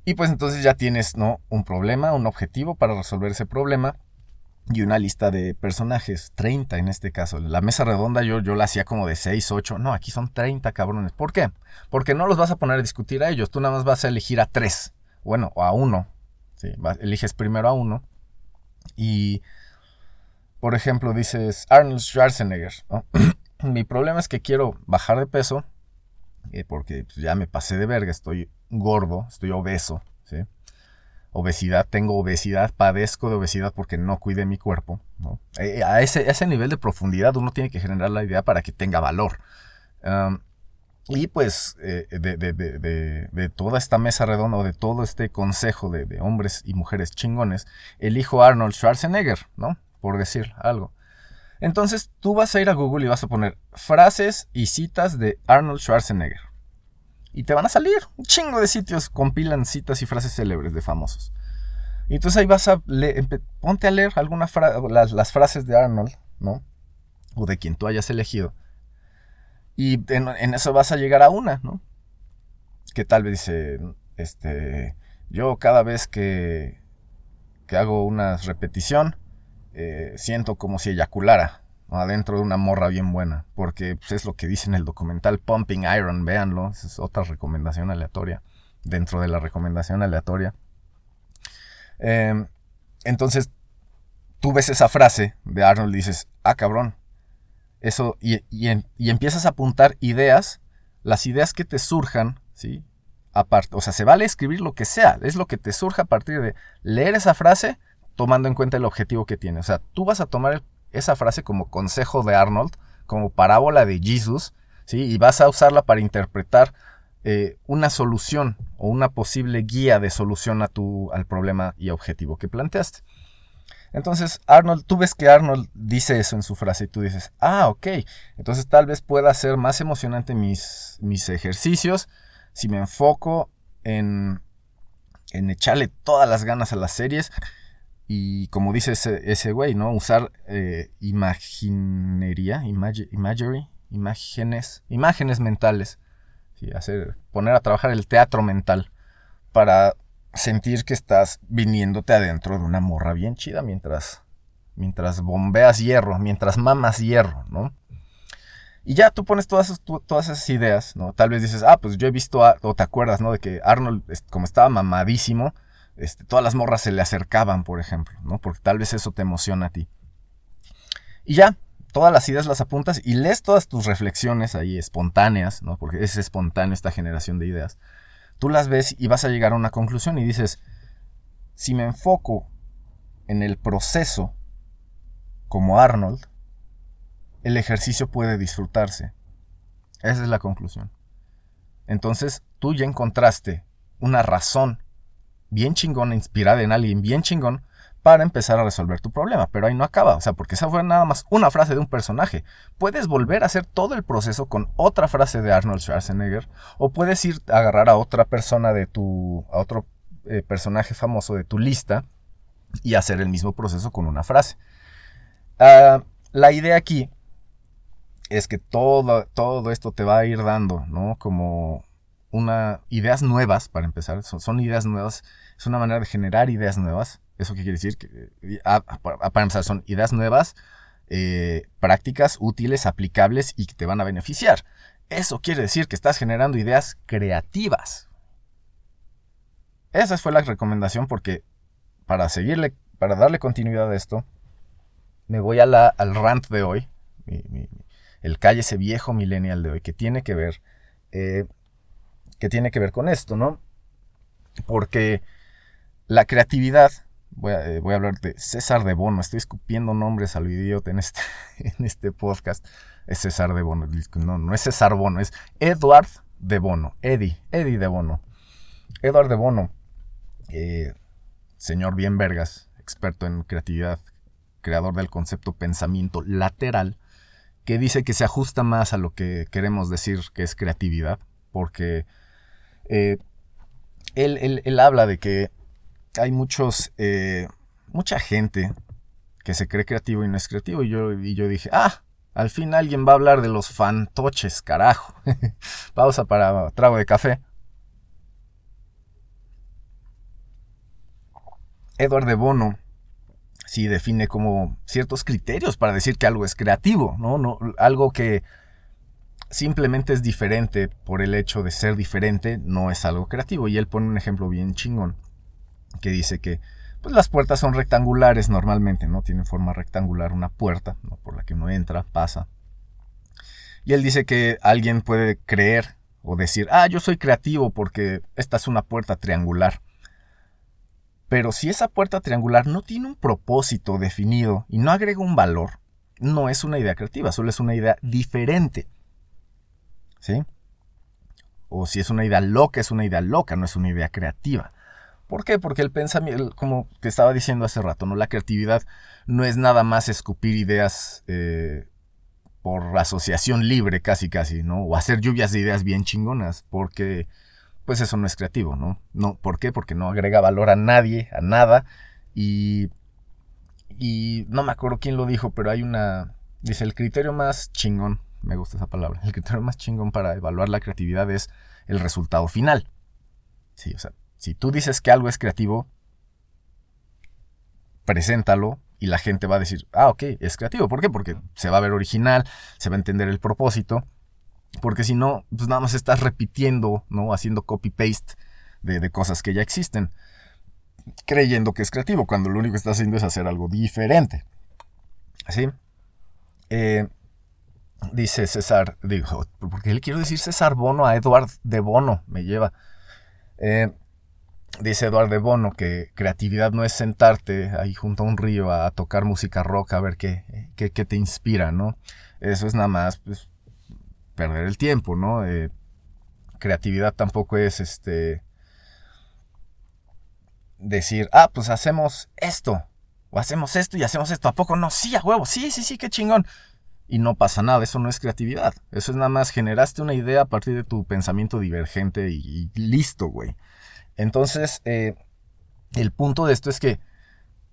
y pues entonces ya tienes, ¿no? Un problema, un objetivo para resolver ese problema y una lista de personajes, 30 en este caso. La mesa redonda yo, yo la hacía como de 6, 8, no, aquí son 30 cabrones. ¿Por qué? Porque no los vas a poner a discutir a ellos, tú nada más vas a elegir a 3, bueno, o a uno. ¿sí? Eliges primero a uno y, por ejemplo, dices Arnold Schwarzenegger. Mi problema es que quiero bajar de peso eh, porque pues, ya me pasé de verga, estoy gordo, estoy obeso, ¿sí? Obesidad, tengo obesidad, padezco de obesidad porque no cuide mi cuerpo. Eh, a, ese, nivel de profundidad uno tiene que generar la idea para que tenga valor. y pues eh, de, toda esta mesa redonda o de todo este consejo de, hombres y mujeres chingones, elijo Arnold Schwarzenegger, ¿no? Por decir algo. Entonces tú vas a ir a Google y vas a poner frases y citas de Arnold Schwarzenegger. Y te van a salir un chingo de sitios, compilan citas y frases célebres de famosos. Y entonces ahí vas a leer, ponte a leer alguna las, frases de Arnold, ¿no? O de quien tú hayas elegido. Y en, eso vas a llegar a una, ¿no? Que tal vez dice, este, yo cada vez que, que hago una repetición, eh, siento como si eyaculara adentro de una morra bien buena, porque pues, es lo que dice en el documental Pumping Iron, véanlo, es otra recomendación aleatoria, dentro de la recomendación aleatoria. Em, entonces, tú ves esa frase de Arnold y dices, ah, cabrón, eso, y, y, empiezas a apuntar ideas, las ideas que te surjan, ¿sí? Aparte, o sea, se vale escribir lo que sea, es lo que te surja a partir de leer esa frase tomando en cuenta el objetivo que tiene. O sea, tú vas a tomar el esa frase como consejo de Arnold, como parábola de Jesus, ¿sí? y vas a usarla para interpretar eh, una solución o una posible guía de solución a tu, al problema y objetivo que planteaste. Entonces, Arnold, tú ves que Arnold dice eso en su frase y tú dices, ah, ok, entonces tal vez pueda ser más emocionante mis, mis ejercicios si me enfoco en, en echarle todas las ganas a las series y como dice ese, güey, ¿no? Usar eh, imaginería, imagery, imágenes, imágenes mentales. Hacer, poner a trabajar el teatro mental para sentir que estás viniéndote adentro de una morra bien chida mientras, mientras bombeas hierro, mientras mamas hierro, ¿no? Y ya tú pones todas, todas esas ideas, ¿no? Tal vez dices, ah, pues yo he visto, o te acuerdas, ¿no? De que Arnold, como estaba mamadísimo, este, todas las morras se le acercaban, por ejemplo, ¿no? Porque tal vez eso te emociona a ti. Y ya, todas las ideas las apuntas y lees todas tus reflexiones ahí espontáneas, ¿no? Porque es espontáneo esta generación de ideas. Tú las ves y vas a llegar a una conclusión y dices, si me enfoco en el proceso como Arnold, el ejercicio puede disfrutarse. Esa es la conclusión. Entonces, tú ya encontraste una razón bien chingona, inspirada en alguien bien chingón, para empezar a resolver tu problema. Pero ahí no acaba, o sea, porque esa fue nada más una frase de un personaje. Puedes volver a hacer todo el proceso con otra frase de Arnold Schwarzenegger, o puedes ir a agarrar a otra persona de tu, a otro eh, personaje famoso de tu lista y hacer el mismo proceso con una frase. Ah, la idea aquí es que todo, todo esto te va a ir dando, ¿no? Como una, ideas nuevas, para empezar, son, ideas nuevas, es una manera de generar ideas nuevas. ¿Eso qué quiere decir? Que, eh, para empezar, son ideas nuevas, eh, prácticas, útiles, aplicables y que te van a beneficiar. Eso quiere decir que estás generando ideas creativas. Esa fue la recomendación porque para seguirle, para darle continuidad a esto, me voy a la, al rant de hoy, el calle ese viejo millennial de hoy, que tiene que ver, eh, que tiene que ver con esto, ¿no? Porque la creatividad, voy a, eh, a, hablar de César de Bono, estoy escupiendo nombres al idiota en este, en este podcast, es César de Bono, no, no es César Bono, es Edward de Bono, Eddie, Eddie de Bono, Edward de Bono, eh, señor bien vergas, experto en creatividad, creador del concepto pensamiento lateral, que dice que se ajusta más a lo que queremos decir que es creatividad, porque eh, él, habla de que hay muchos, eh, mucha gente que se cree creativo y no es creativo, y yo, y yo dije, ah, al fin alguien va a hablar de los fantoches, carajo. Pausa para trago de café. Edward de Bono sí define como ciertos criterios para decir que algo es creativo, ¿no? no algo que simplemente es diferente por el hecho de ser diferente no es algo creativo. Y él pone un ejemplo bien chingón que dice que pues las puertas son rectangulares normalmente, ¿no? Tienen forma rectangular una puerta ¿no? por la que uno entra, pasa. Y él dice que alguien puede creer o decir, ah, yo soy creativo porque esta es una puerta triangular. Pero si esa puerta triangular no tiene un propósito definido y no agrega un valor, no es una idea creativa, solo es una idea diferente. O si es una idea loca, es una idea loca, no es una idea creativa. ¿Por qué? Porque el pensamiento, como te estaba diciendo hace rato, ¿no? La creatividad no es nada más escupir ideas eh, por asociación libre, casi casi, ¿no? O hacer lluvias de ideas bien chingonas, porque pues eso no es creativo, ¿no? no ¿Por qué? Porque no agrega valor a nadie, a nada. Y, y no me acuerdo quién lo dijo, pero hay una... Dice, el criterio más chingón, me gusta esa palabra, el criterio más chingón para evaluar la creatividad es el resultado final. Sí, o sea, si tú dices que algo es creativo, preséntalo y la gente va a decir, ah, ok, es creativo. ¿Por qué? Porque se va a ver original, se va a entender el propósito porque si no, pues nada más estás repitiendo, ¿no? Haciendo copy-paste de, cosas que ya existen. Creyendo que es creativo, cuando lo único que estás haciendo es hacer algo diferente. ¿Sí? Eh, dice César, digo, porque le quiero decir César Bono a Eduard de Bono, me lleva. Eh, dice Eduard de Bono que creatividad no es sentarte ahí junto a un río a, tocar música rock a ver qué, qué, qué, te inspira, ¿no? Eso es nada más pues, perder el tiempo, ¿no? Eh, creatividad tampoco es este decir, ah, pues hacemos esto, o hacemos esto y hacemos esto, ¿a poco no? Sí, a huevo, sí, sí, sí, qué chingón. Y no pasa nada, eso no es creatividad. Eso es nada más generaste una idea a partir de tu pensamiento divergente y, listo, güey. Entonces, eh, el punto de esto es que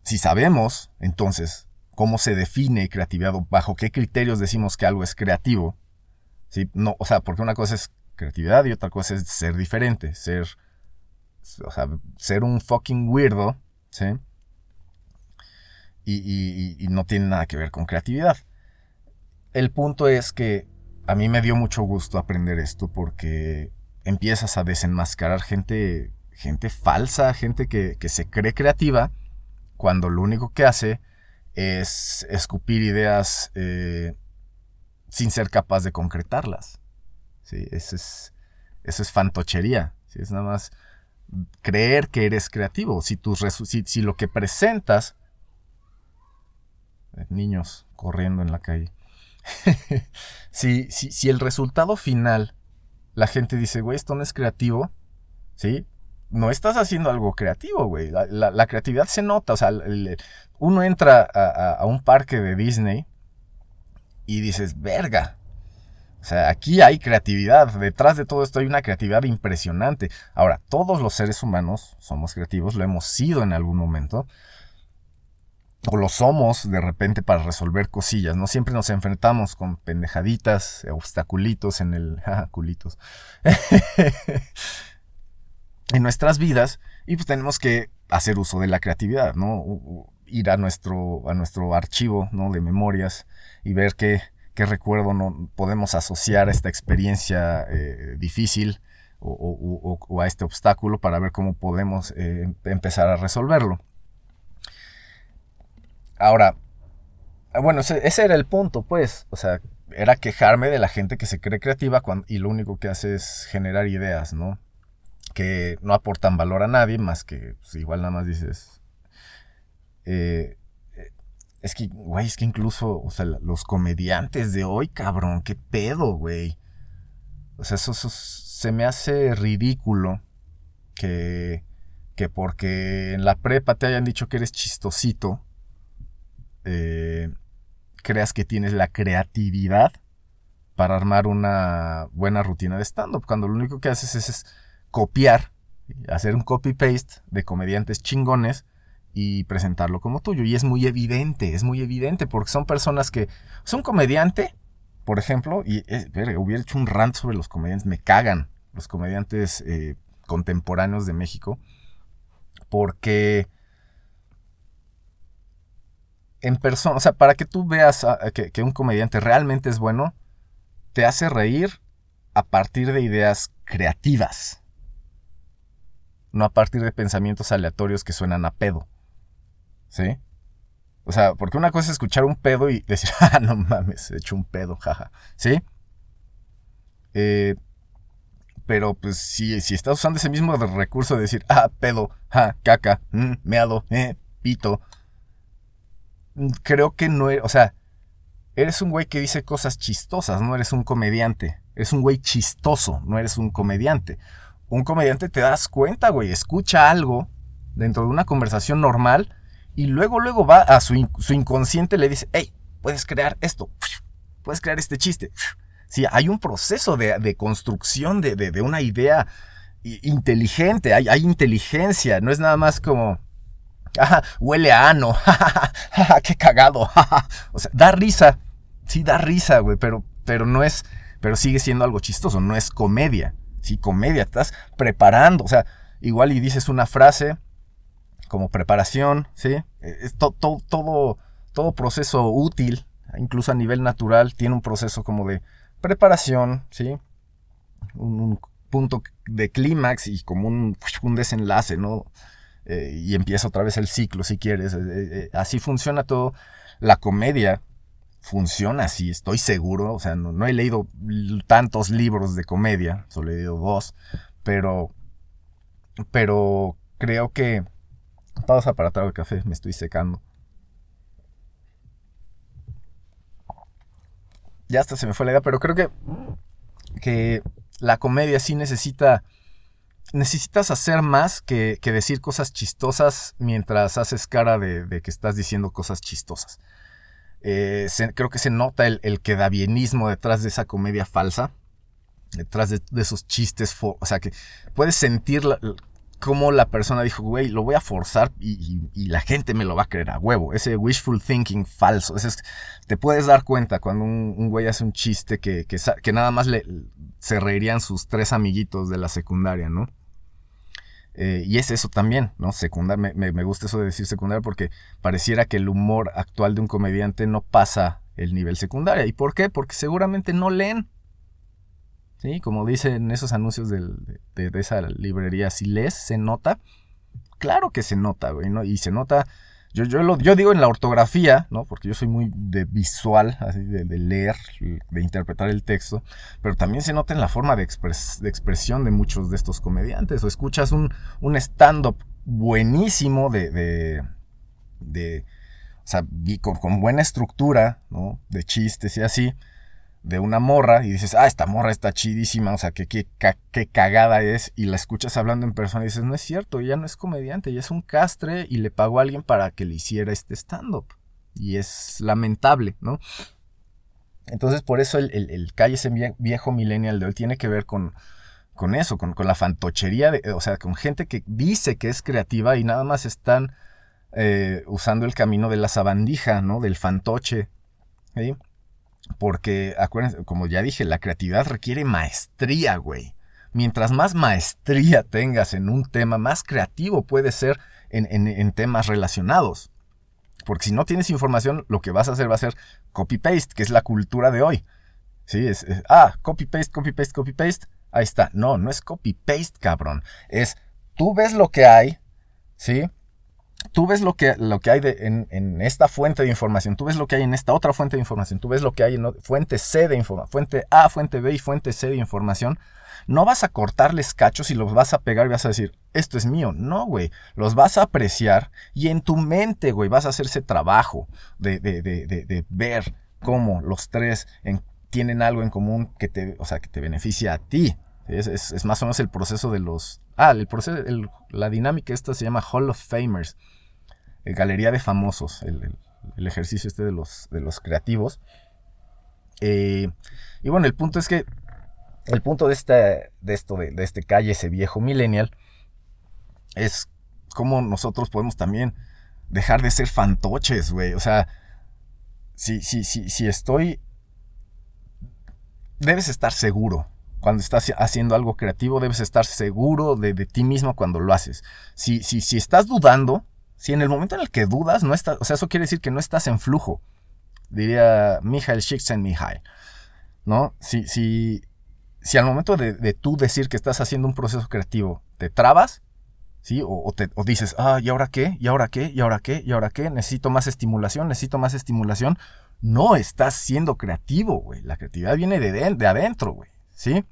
si sabemos, entonces, cómo se define creatividad o bajo qué criterios decimos que algo es creativo, no, o sea, porque una cosa es creatividad y otra cosa es ser diferente, ser, o sea, ser un fucking weirdo, ¿sí? Y, no tiene nada que ver con creatividad. El punto es que a mí me dio mucho gusto aprender esto porque empiezas a desenmascarar gente, gente falsa, gente que, que se cree creativa, cuando lo único que hace es escupir ideas eh, sin ser capaz de concretarlas. ¿sí? Eso, es, eso es fantochería. Es nada más creer que eres creativo. Si, tus si, lo que presentas... Eh, niños corriendo en la calle. si, si, el resultado final, la gente dice, güey, esto no es creativo, ¿sí? no estás haciendo algo creativo, güey. La, creatividad se nota. O sea, uno entra a, un parque de Disney y dices, verga. O sea, aquí hay creatividad. Detrás de todo esto hay una creatividad impresionante. Ahora, todos los seres humanos somos creativos, lo hemos sido en algún momento. O lo somos de repente para resolver cosillas, ¿no? Siempre nos enfrentamos con pendejaditas, obstaculitos en el... culitos. en nuestras vidas y pues tenemos que hacer uso de la creatividad, ¿no? Ir a nuestro, a nuestro archivo, ¿no? De memorias y ver qué, qué recuerdo no podemos asociar a esta experiencia eh, difícil o, a este obstáculo para ver cómo podemos eh, empezar a resolverlo. Ahora, bueno, ese, era el punto, pues, o sea, era quejarme de la gente que se cree creativa y lo único que hace es generar ideas, ¿no? que no aportan valor a nadie, más que pues, igual nada más dices... Eh, eh, es que, güey, es que incluso, o sea, los comediantes de hoy, cabrón, qué pedo, güey. O sea, eso, se me hace ridículo que, que porque en la prepa te hayan dicho que eres chistosito, eh, creas que tienes la creatividad para armar una buena rutina de stand-up, cuando lo único que haces es copiar, hacer un copy-paste de comediantes chingones y presentarlo como tuyo. Y es muy evidente, es muy evidente, porque son personas que... Son comediante, por ejemplo, y eh, hubiera hecho un rant sobre los comediantes, me cagan los comediantes eh, contemporáneos de México, porque en persona, o sea, para que tú veas que, que, un comediante realmente es bueno, te hace reír a partir de ideas creativas no a partir de pensamientos aleatorios que suenan a pedo. ¿Sí? O sea, porque una cosa es escuchar un pedo y decir, ah, no mames, he hecho un pedo, jaja. ¿Sí? Eh, pero pues si, si estás usando ese mismo recurso de decir, ah, pedo, ja, caca, mm, meado, eh, pito, creo que no, o sea, eres un güey que dice cosas chistosas, no eres un comediante. Eres un güey chistoso, no eres un comediante un comediante te das cuenta, güey, escucha algo dentro de una conversación normal y luego, luego va a su, inconsciente y le dice, hey, puedes crear esto, puedes crear este chiste. Sí, hay un proceso de, construcción de, una idea inteligente, hay, hay, inteligencia, no es nada más como, ah, huele a ano, qué cagado, o sea, da risa, sí, da risa, güey, pero, pero no es, pero sigue siendo algo chistoso, no es comedia. Sí, comedia, estás preparando. O sea, igual y dices una frase como preparación, ¿sí? Es todo, todo proceso útil, incluso a nivel natural, tiene un proceso como de preparación, ¿sí? Un, punto de clímax y como un, un desenlace, ¿no? Eh, y empieza otra vez el ciclo, si quieres. Eh, eh, así funciona todo. La comedia funciona así, estoy seguro. O sea, no, he leído tantos libros de comedia, solo he leído dos, pero, pero creo que... Pausa para traer el café, me estoy secando. Ya hasta se me fue la idea, pero creo que, que la comedia sí necesita... Necesitas hacer más que, decir cosas chistosas mientras haces cara de que estás diciendo cosas chistosas. Eh, creo que se nota el, el detrás de esa comedia falsa, detrás de, esos chistes, o sea que puedes sentir cómo la persona dijo, güey, lo voy a forzar y, la gente me lo va a creer a huevo. Ese wishful thinking falso. te puedes dar cuenta cuando un, güey hace un chiste que, que, nada más le, se reirían sus tres amiguitos de la secundaria, ¿no? Eh, y es eso también, ¿no? Secundaria, me, me, gusta eso de decir secundaria porque pareciera que el humor actual de un comediante no pasa el nivel secundaria. ¿Y por qué? Porque seguramente no leen. ¿Sí? Como dicen esos anuncios de, de, esa librería, si lees, se nota. Claro que se nota, güey, ¿no? Y se nota yo, yo, lo, yo digo en la ortografía, ¿no? Porque yo soy muy de visual, así de, leer, de interpretar el texto, pero también se nota en la forma de, de expresión de muchos de estos comediantes. O escuchas un, un stand-up buenísimo de, de, de o sea, con, con, buena estructura, ¿no? De chistes y así. De una morra y dices, ah, esta morra está chidísima, o sea, qué, qué, qué cagada es, y la escuchas hablando en persona y dices, no es cierto, ella no es comediante, ella es un castre y le pagó a alguien para que le hiciera este stand-up. Y es lamentable, ¿no? Entonces, por eso el, el, calle ese viejo millennial de hoy tiene que ver con, con eso, con, con, la fantochería, de, o sea, con gente que dice que es creativa y nada más están eh, usando el camino de la sabandija, ¿no? Del fantoche. Porque, acuérdense, como ya dije, la creatividad requiere maestría, güey. Mientras más maestría tengas en un tema, más creativo puedes ser en, temas relacionados. Porque si no tienes información, lo que vas a hacer va a ser copy-paste, que es la cultura de hoy. ¿Sí? Es, ah, copy-paste, copy-paste, copy-paste. Ahí está. No, no es copy-paste, cabrón. Es, tú ves lo que hay, ¿sí? Tú ves lo que, lo que hay en, esta fuente de información, tú ves lo que hay en esta otra fuente de información, tú ves lo que hay en fuente C de información, fuente A, fuente B y fuente C de información, no vas a cortarles cachos y los vas a pegar y vas a decir, esto es mío. No, güey. Los vas a apreciar y en tu mente, güey, vas a hacer ese trabajo de, de, de, de ver cómo los tres tienen algo en común que te, o sea, que te beneficia a ti. Es, es, más o menos el proceso de los... Ah, el proceso, la dinámica esta se llama Hall of Famers. Eh, galería de famosos, el, ejercicio este de los, de creativos. Eh, y bueno, el punto es que el punto de, esta, de esto, de, este calle, ese viejo millennial, es cómo nosotros podemos también dejar de ser fantoches, güey. O sea, si, si, si, si estoy... Debes estar seguro. Cuando estás haciendo algo creativo, debes estar seguro de, ti mismo cuando lo haces. Si, si, si estás dudando, si en el momento en el que dudas, no estás, o sea, eso quiere decir que no estás en flujo. Diría Michael Csikszentmihalyi, ¿no? Si, si, si al momento de, tú decir que estás haciendo un proceso creativo, te trabas, ¿sí? O, te, dices, ah, ¿y ahora qué? ¿Y ahora qué? ¿Y ahora qué? ¿Y ahora qué? Necesito más estimulación, necesito más estimulación. No estás siendo creativo, güey. La creatividad viene de, de, adentro, güey, ¿sí?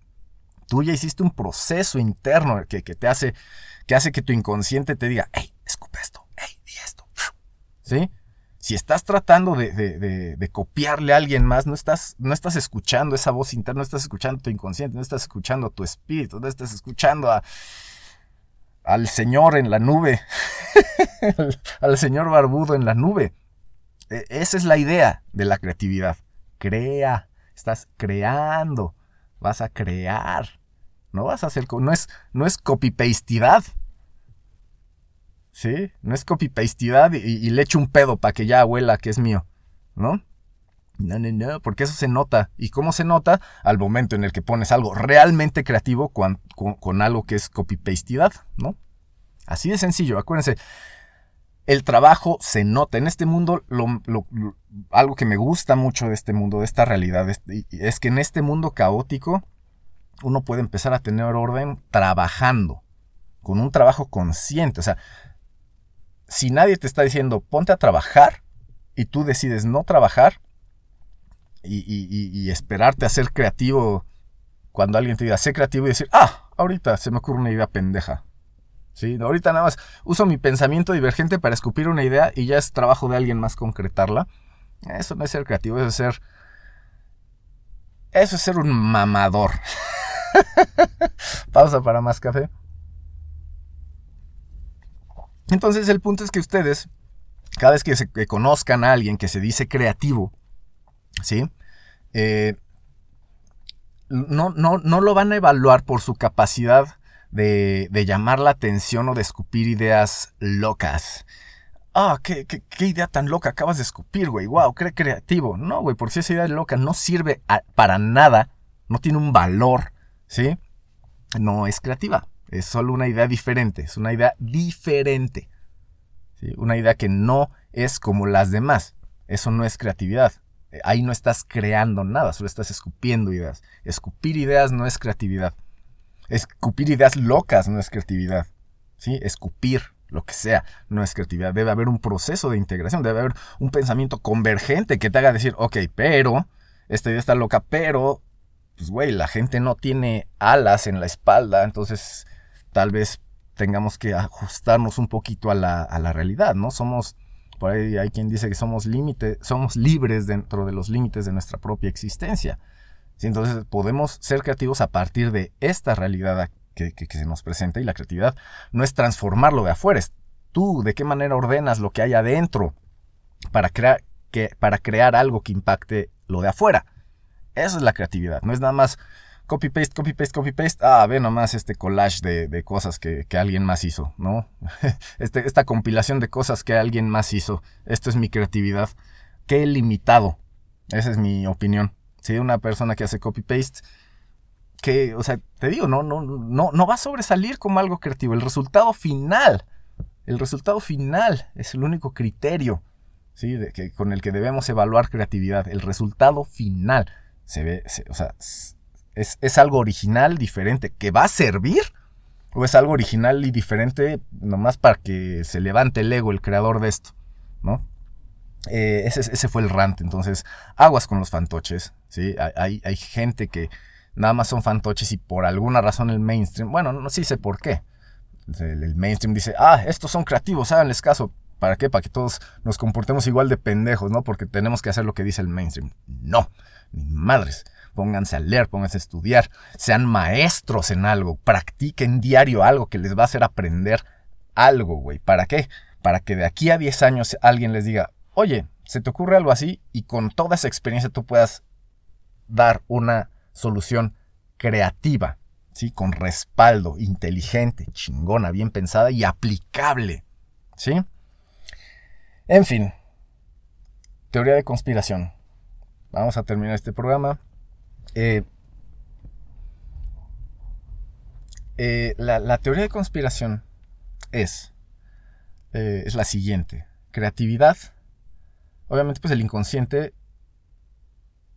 Tú ya hiciste un proceso interno que, que, te hace, que hace que tu inconsciente te diga, hey, escupe esto, ¿sí? Si estás tratando de, copiarle a alguien más, no estás, no estás escuchando esa voz interna, no estás escuchando tu inconsciente, no estás escuchando tu espíritu, no estás escuchando a, al Señor en la nube, al, Señor barbudo en la nube. E, esa es la idea de la creatividad. Crea, estás creando, vas a crear. No vas a hacer, no es, no es copy-pastidad, ¿Sí? No es copy-pastidad y, le echo un pedo para que ya huela que es mío, ¿no? No, no, no, porque eso se nota. ¿Y cómo se nota? Al momento en el que pones algo realmente creativo con, algo que es copy-pastidad, ¿no? Así de sencillo, acuérdense. El trabajo se nota. En este mundo, algo que me gusta mucho de este mundo, de esta realidad, es, que en este mundo caótico, uno puede empezar a tener orden trabajando, con un trabajo consciente. O sea, si nadie te está diciendo ponte a trabajar y tú decides no trabajar y, esperarte a ser creativo cuando alguien te diga sé creativo y decir, ah, ahorita se me ocurre una idea pendeja. ¿Sí? Ahorita nada más uso mi pensamiento divergente para escupir una idea y ya es trabajo de alguien más concretarla. Eso no es ser creativo, eso es ser... Eso es ser un mamador. Pausa para más café. Entonces el punto es que ustedes, cada vez que, conozcan a alguien que se dice creativo, ¿sí? Eh, no, no, no, lo van a evaluar por su capacidad de, llamar la atención o de escupir ideas locas. Ah, ¿qué, qué, idea tan loca acabas de escupir, güey. Wow, qué creativo. No, güey, porque si esa idea loca no sirve para nada, no tiene un valor, ¿sí? No es creativa. Es solo una idea diferente, es una idea diferente. Una idea que no es como las demás. Eso no es creatividad. Ahí no estás creando nada, solo estás escupiendo ideas. Escupir ideas no es creatividad. Escupir ideas locas no es creatividad. ¿sí? Escupir lo que sea no es creatividad. Debe haber un proceso de integración, debe haber un pensamiento convergente que te haga decir, ok, pero esta idea está loca, pero, pues güey, la gente no tiene alas en la espalda, entonces tal vez tengamos que ajustarnos un poquito a la, a la realidad, ¿no? Somos, por ahí hay quien dice que somos límite, somos libres dentro de los límites de nuestra propia existencia. Entonces podemos ser creativos a partir de esta realidad que, que, se nos presenta y la creatividad no es transformarlo de afuera, es tú de qué manera ordenas lo que hay adentro para crear, que, para crear algo que impacte lo de afuera. Eso es la creatividad, no es nada más copy paste, copy paste, copy paste. Ah, ve nomás este collage de, cosas que, alguien más hizo, ¿no? Este, esta compilación de cosas que alguien más hizo. Esto es mi creatividad. Qué limitado. Esa es mi opinión. Si una persona que hace copy paste, que, o sea, te digo, no, no, no, no va a sobresalir como algo creativo. El resultado final, el resultado final es el único criterio, ¿sí? De que, con el que debemos evaluar creatividad. El resultado final se ve, o sea, ¿Es, algo original, diferente, que va a servir? ¿O es algo original y diferente nomás para que se levante el ego, el creador de esto? ¿No? Eh, ese, fue el rant. Entonces, aguas con los fantoches. ¿sí? Hay, hay, gente que nada más son fantoches y por alguna razón el mainstream, bueno, no, sí sé por qué. El, mainstream dice, ah, estos son creativos, háganles caso. ¿Para qué? Para que todos nos comportemos igual de pendejos, ¿no? Porque tenemos que hacer lo que dice el mainstream. No, ni madres pónganse a leer, pónganse a estudiar, sean maestros en algo, practiquen diario algo que les va a hacer aprender algo, güey. ¿Para qué? Para que de aquí a 10 años alguien les diga, oye, se te ocurre algo así y con toda esa experiencia tú puedas dar una solución creativa, ¿sí? Con respaldo, inteligente, chingona, bien pensada y aplicable, ¿sí? En fin, teoría de conspiración. Vamos a terminar este programa. Eh, eh, la, teoría de conspiración es, eh, es la siguiente. Creatividad. Obviamente, pues el inconsciente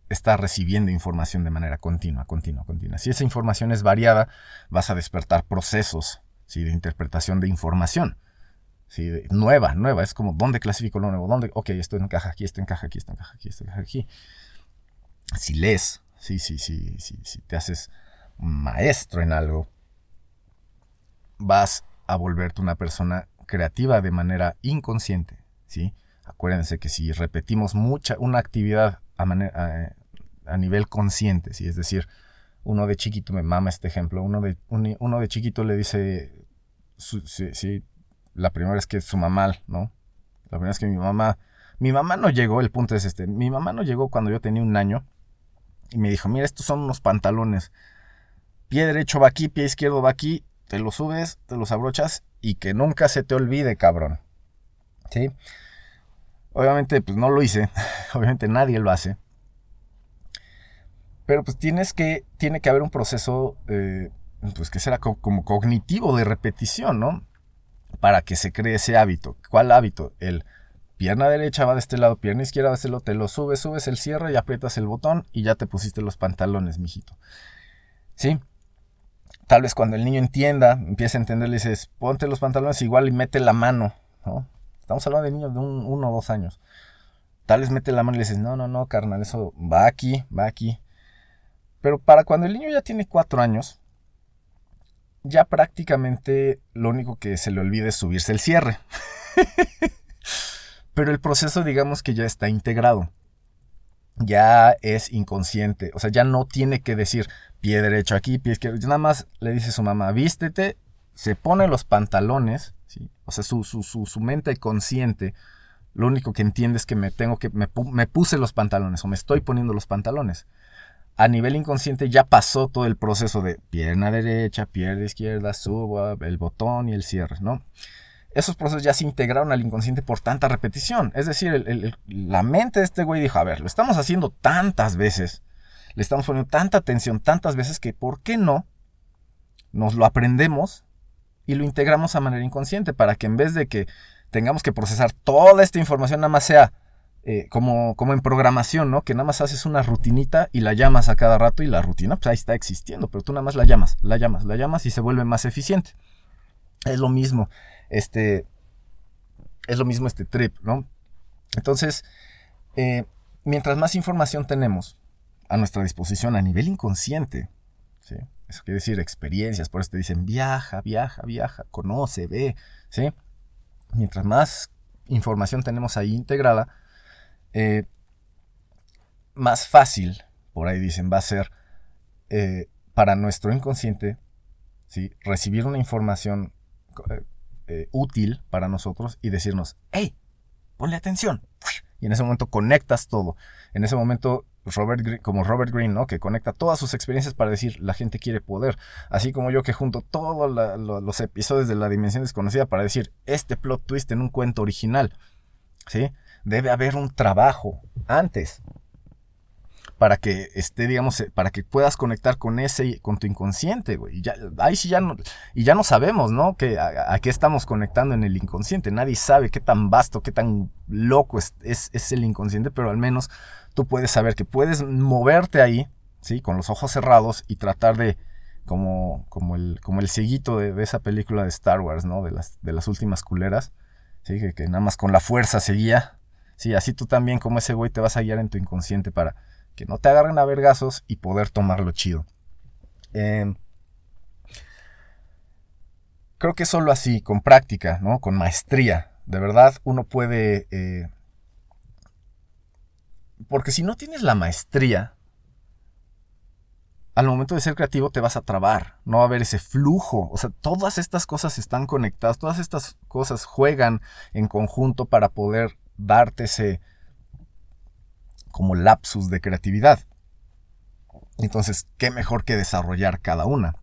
está recibiendo información de manera continua, continua, continua. Si esa información es variada, vas a despertar procesos de interpretación de información. ¿sí? nueva, nueva. Es como, ¿dónde clasifico lo nuevo? ¿Dónde? Ok, esto encaja aquí, esto encaja aquí, esto encaja aquí, esto encaja aquí. Si lees, sí, sí, sí, si te haces maestro en algo, vas a volverte una persona creativa de manera inconsciente, ¿sí? Acuérdense que si repetimos mucha, una actividad a, nivel consciente, ¿sí? Es decir, uno de chiquito, me mama este ejemplo, uno de, uno de chiquito le dice, sí, la primera vez que su mamá, ¿no? La primera vez que mi mamá, mi mamá no llegó, el punto es este, mi mamá no llegó cuando yo tenía un año, y me dijo, mira, estos son unos pantalones. Pie derecho va aquí, pie izquierdo va aquí, te los subes, te los abrochas y que nunca se te olvide, cabrón. ¿Sí? Obviamente, pues no lo hice. Obviamente nadie lo hace. Pero pues tienes que, tiene que haber un proceso, eh, pues que será como cognitivo de repetición, ¿no? Para que se cree ese hábito. ¿Cuál hábito? El pierna derecha va de este lado, pierna izquierda va de este lado, te lo subes, subes el cierre y aprietas el botón y ya te pusiste los pantalones, mijito. ¿Sí? Tal vez cuando el niño entienda, empiece a entender, le dices, ponte los pantalones igual y mete la mano, ¿no? Estamos hablando de niños de un, uno o dos años. Tal vez mete la mano y le dices, no, no, no, carnal, eso va aquí, va aquí. Pero para cuando el niño ya tiene cuatro años, ya prácticamente lo único que se le olvida es subirse el cierre. Pero el proceso, digamos que ya está integrado. Ya es inconsciente. O sea, ya no tiene que decir pie derecho aquí, pie izquierdo. Nada más le dice su mamá, vístete, se pone los pantalones. ¿sí? O sea, su, su, su, mente consciente lo único que entiende es que me tengo que. Me, me, puse los pantalones o me estoy poniendo los pantalones. A nivel inconsciente ya pasó todo el proceso de pierna derecha, pierna izquierda, subo el botón y el cierre, ¿no? esos procesos ya se integraron al inconsciente por tanta repetición. Es decir, la mente de este güey dijo, a ver, lo estamos haciendo tantas veces, le estamos poniendo tanta atención tantas veces que, ¿por qué no? Nos lo aprendemos y lo integramos a manera inconsciente para que en vez de que tengamos que procesar toda esta información, nada más sea eh, como, como en programación, ¿no? Que nada más haces una rutinita y la llamas a cada rato y la rutina, pues ahí está existiendo, pero tú nada más la llamas, la llamas, la llamas y se vuelve más eficiente. Es lo mismo este, es lo mismo este trip, ¿no? Entonces, eh, mientras más información tenemos a nuestra disposición a nivel inconsciente, ¿sí? Eso quiere decir experiencias, por eso te dicen viaja, viaja, viaja, conoce, ve, ¿sí? Mientras más información tenemos ahí integrada, eh, más fácil por ahí dicen, va a ser eh, para nuestro inconsciente, ¿sí? recibir una información eh, útil para nosotros y decirnos, hey, ponle atención. Y en ese momento conectas todo. En ese momento, Robert como Robert Greene, ¿no? que conecta todas sus experiencias para decir, la gente quiere poder. Así como yo que junto todos los episodios de la dimensión desconocida para decir, este plot twist en un cuento original. ¿Sí? Debe haber un trabajo antes para que esté, digamos, eh, para que puedas conectar con ese, con tu inconsciente, güey. Y ya, ahí sí ya no, y ya no sabemos, ¿no? Que a, qué estamos conectando en el inconsciente. Nadie sabe qué tan vasto, qué tan loco es, es, el inconsciente, pero al menos tú puedes saber que puedes moverte ahí, ¿sí? Con los ojos cerrados y tratar de, como, como, el, como el cieguito de, esa película de Star Wars, ¿no? De las, de las últimas culeras, ¿sí? Que, que nada más con la fuerza seguía. Sí, así tú también como ese güey te vas a guiar en tu inconsciente para que no te agarren a vergazos y poder tomarlo chido. Em, creo que solo así, con práctica, ¿no? Con maestría, de verdad uno puede... Eh, porque si no tienes la maestría, al momento de ser creativo te vas a trabar, no va a haber ese flujo. O sea, todas estas cosas están conectadas, todas estas cosas juegan en conjunto para poder darte ese, como lapsus de creatividad. Entonces, ¿qué mejor que desarrollar cada una?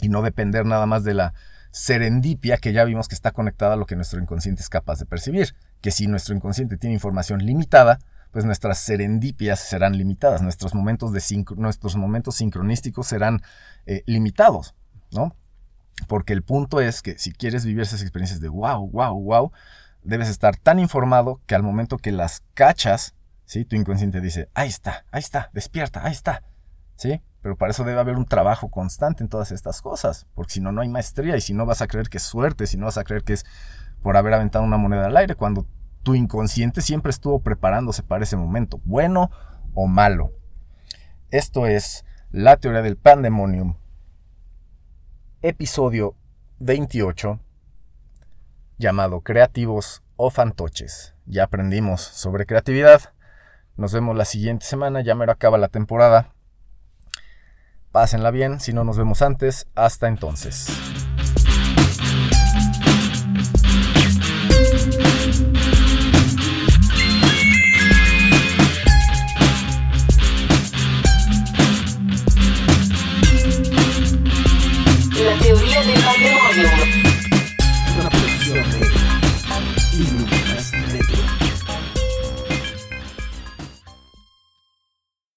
Y no depender nada más de la serendipia que ya vimos que está conectada a lo que nuestro inconsciente es capaz de percibir. Que si nuestro inconsciente tiene información limitada, pues nuestras serendipias serán limitadas, nuestros momentos, de nuestros momentos sincronísticos serán eh, limitados, ¿no? Porque el punto es que si quieres vivir esas experiencias de wow, wow, wow, debes estar tan informado que al momento que las cachas, ¿sí? Tu inconsciente dice, ahí está, ahí está, despierta, ahí está, ¿sí? Pero para eso debe haber un trabajo constante en todas estas cosas, porque si no, no hay maestría y si no vas a creer que es suerte, si no vas a creer que es por haber aventado una moneda al aire, cuando tu inconsciente siempre estuvo preparándose para ese momento, bueno o malo. Esto es la teoría del pandemonium, episodio 28, llamado Creativos o Fantoches. Ya aprendimos sobre creatividad, nos vemos la siguiente semana, ya me acaba la temporada. Pásenla bien, si no nos vemos antes, hasta entonces.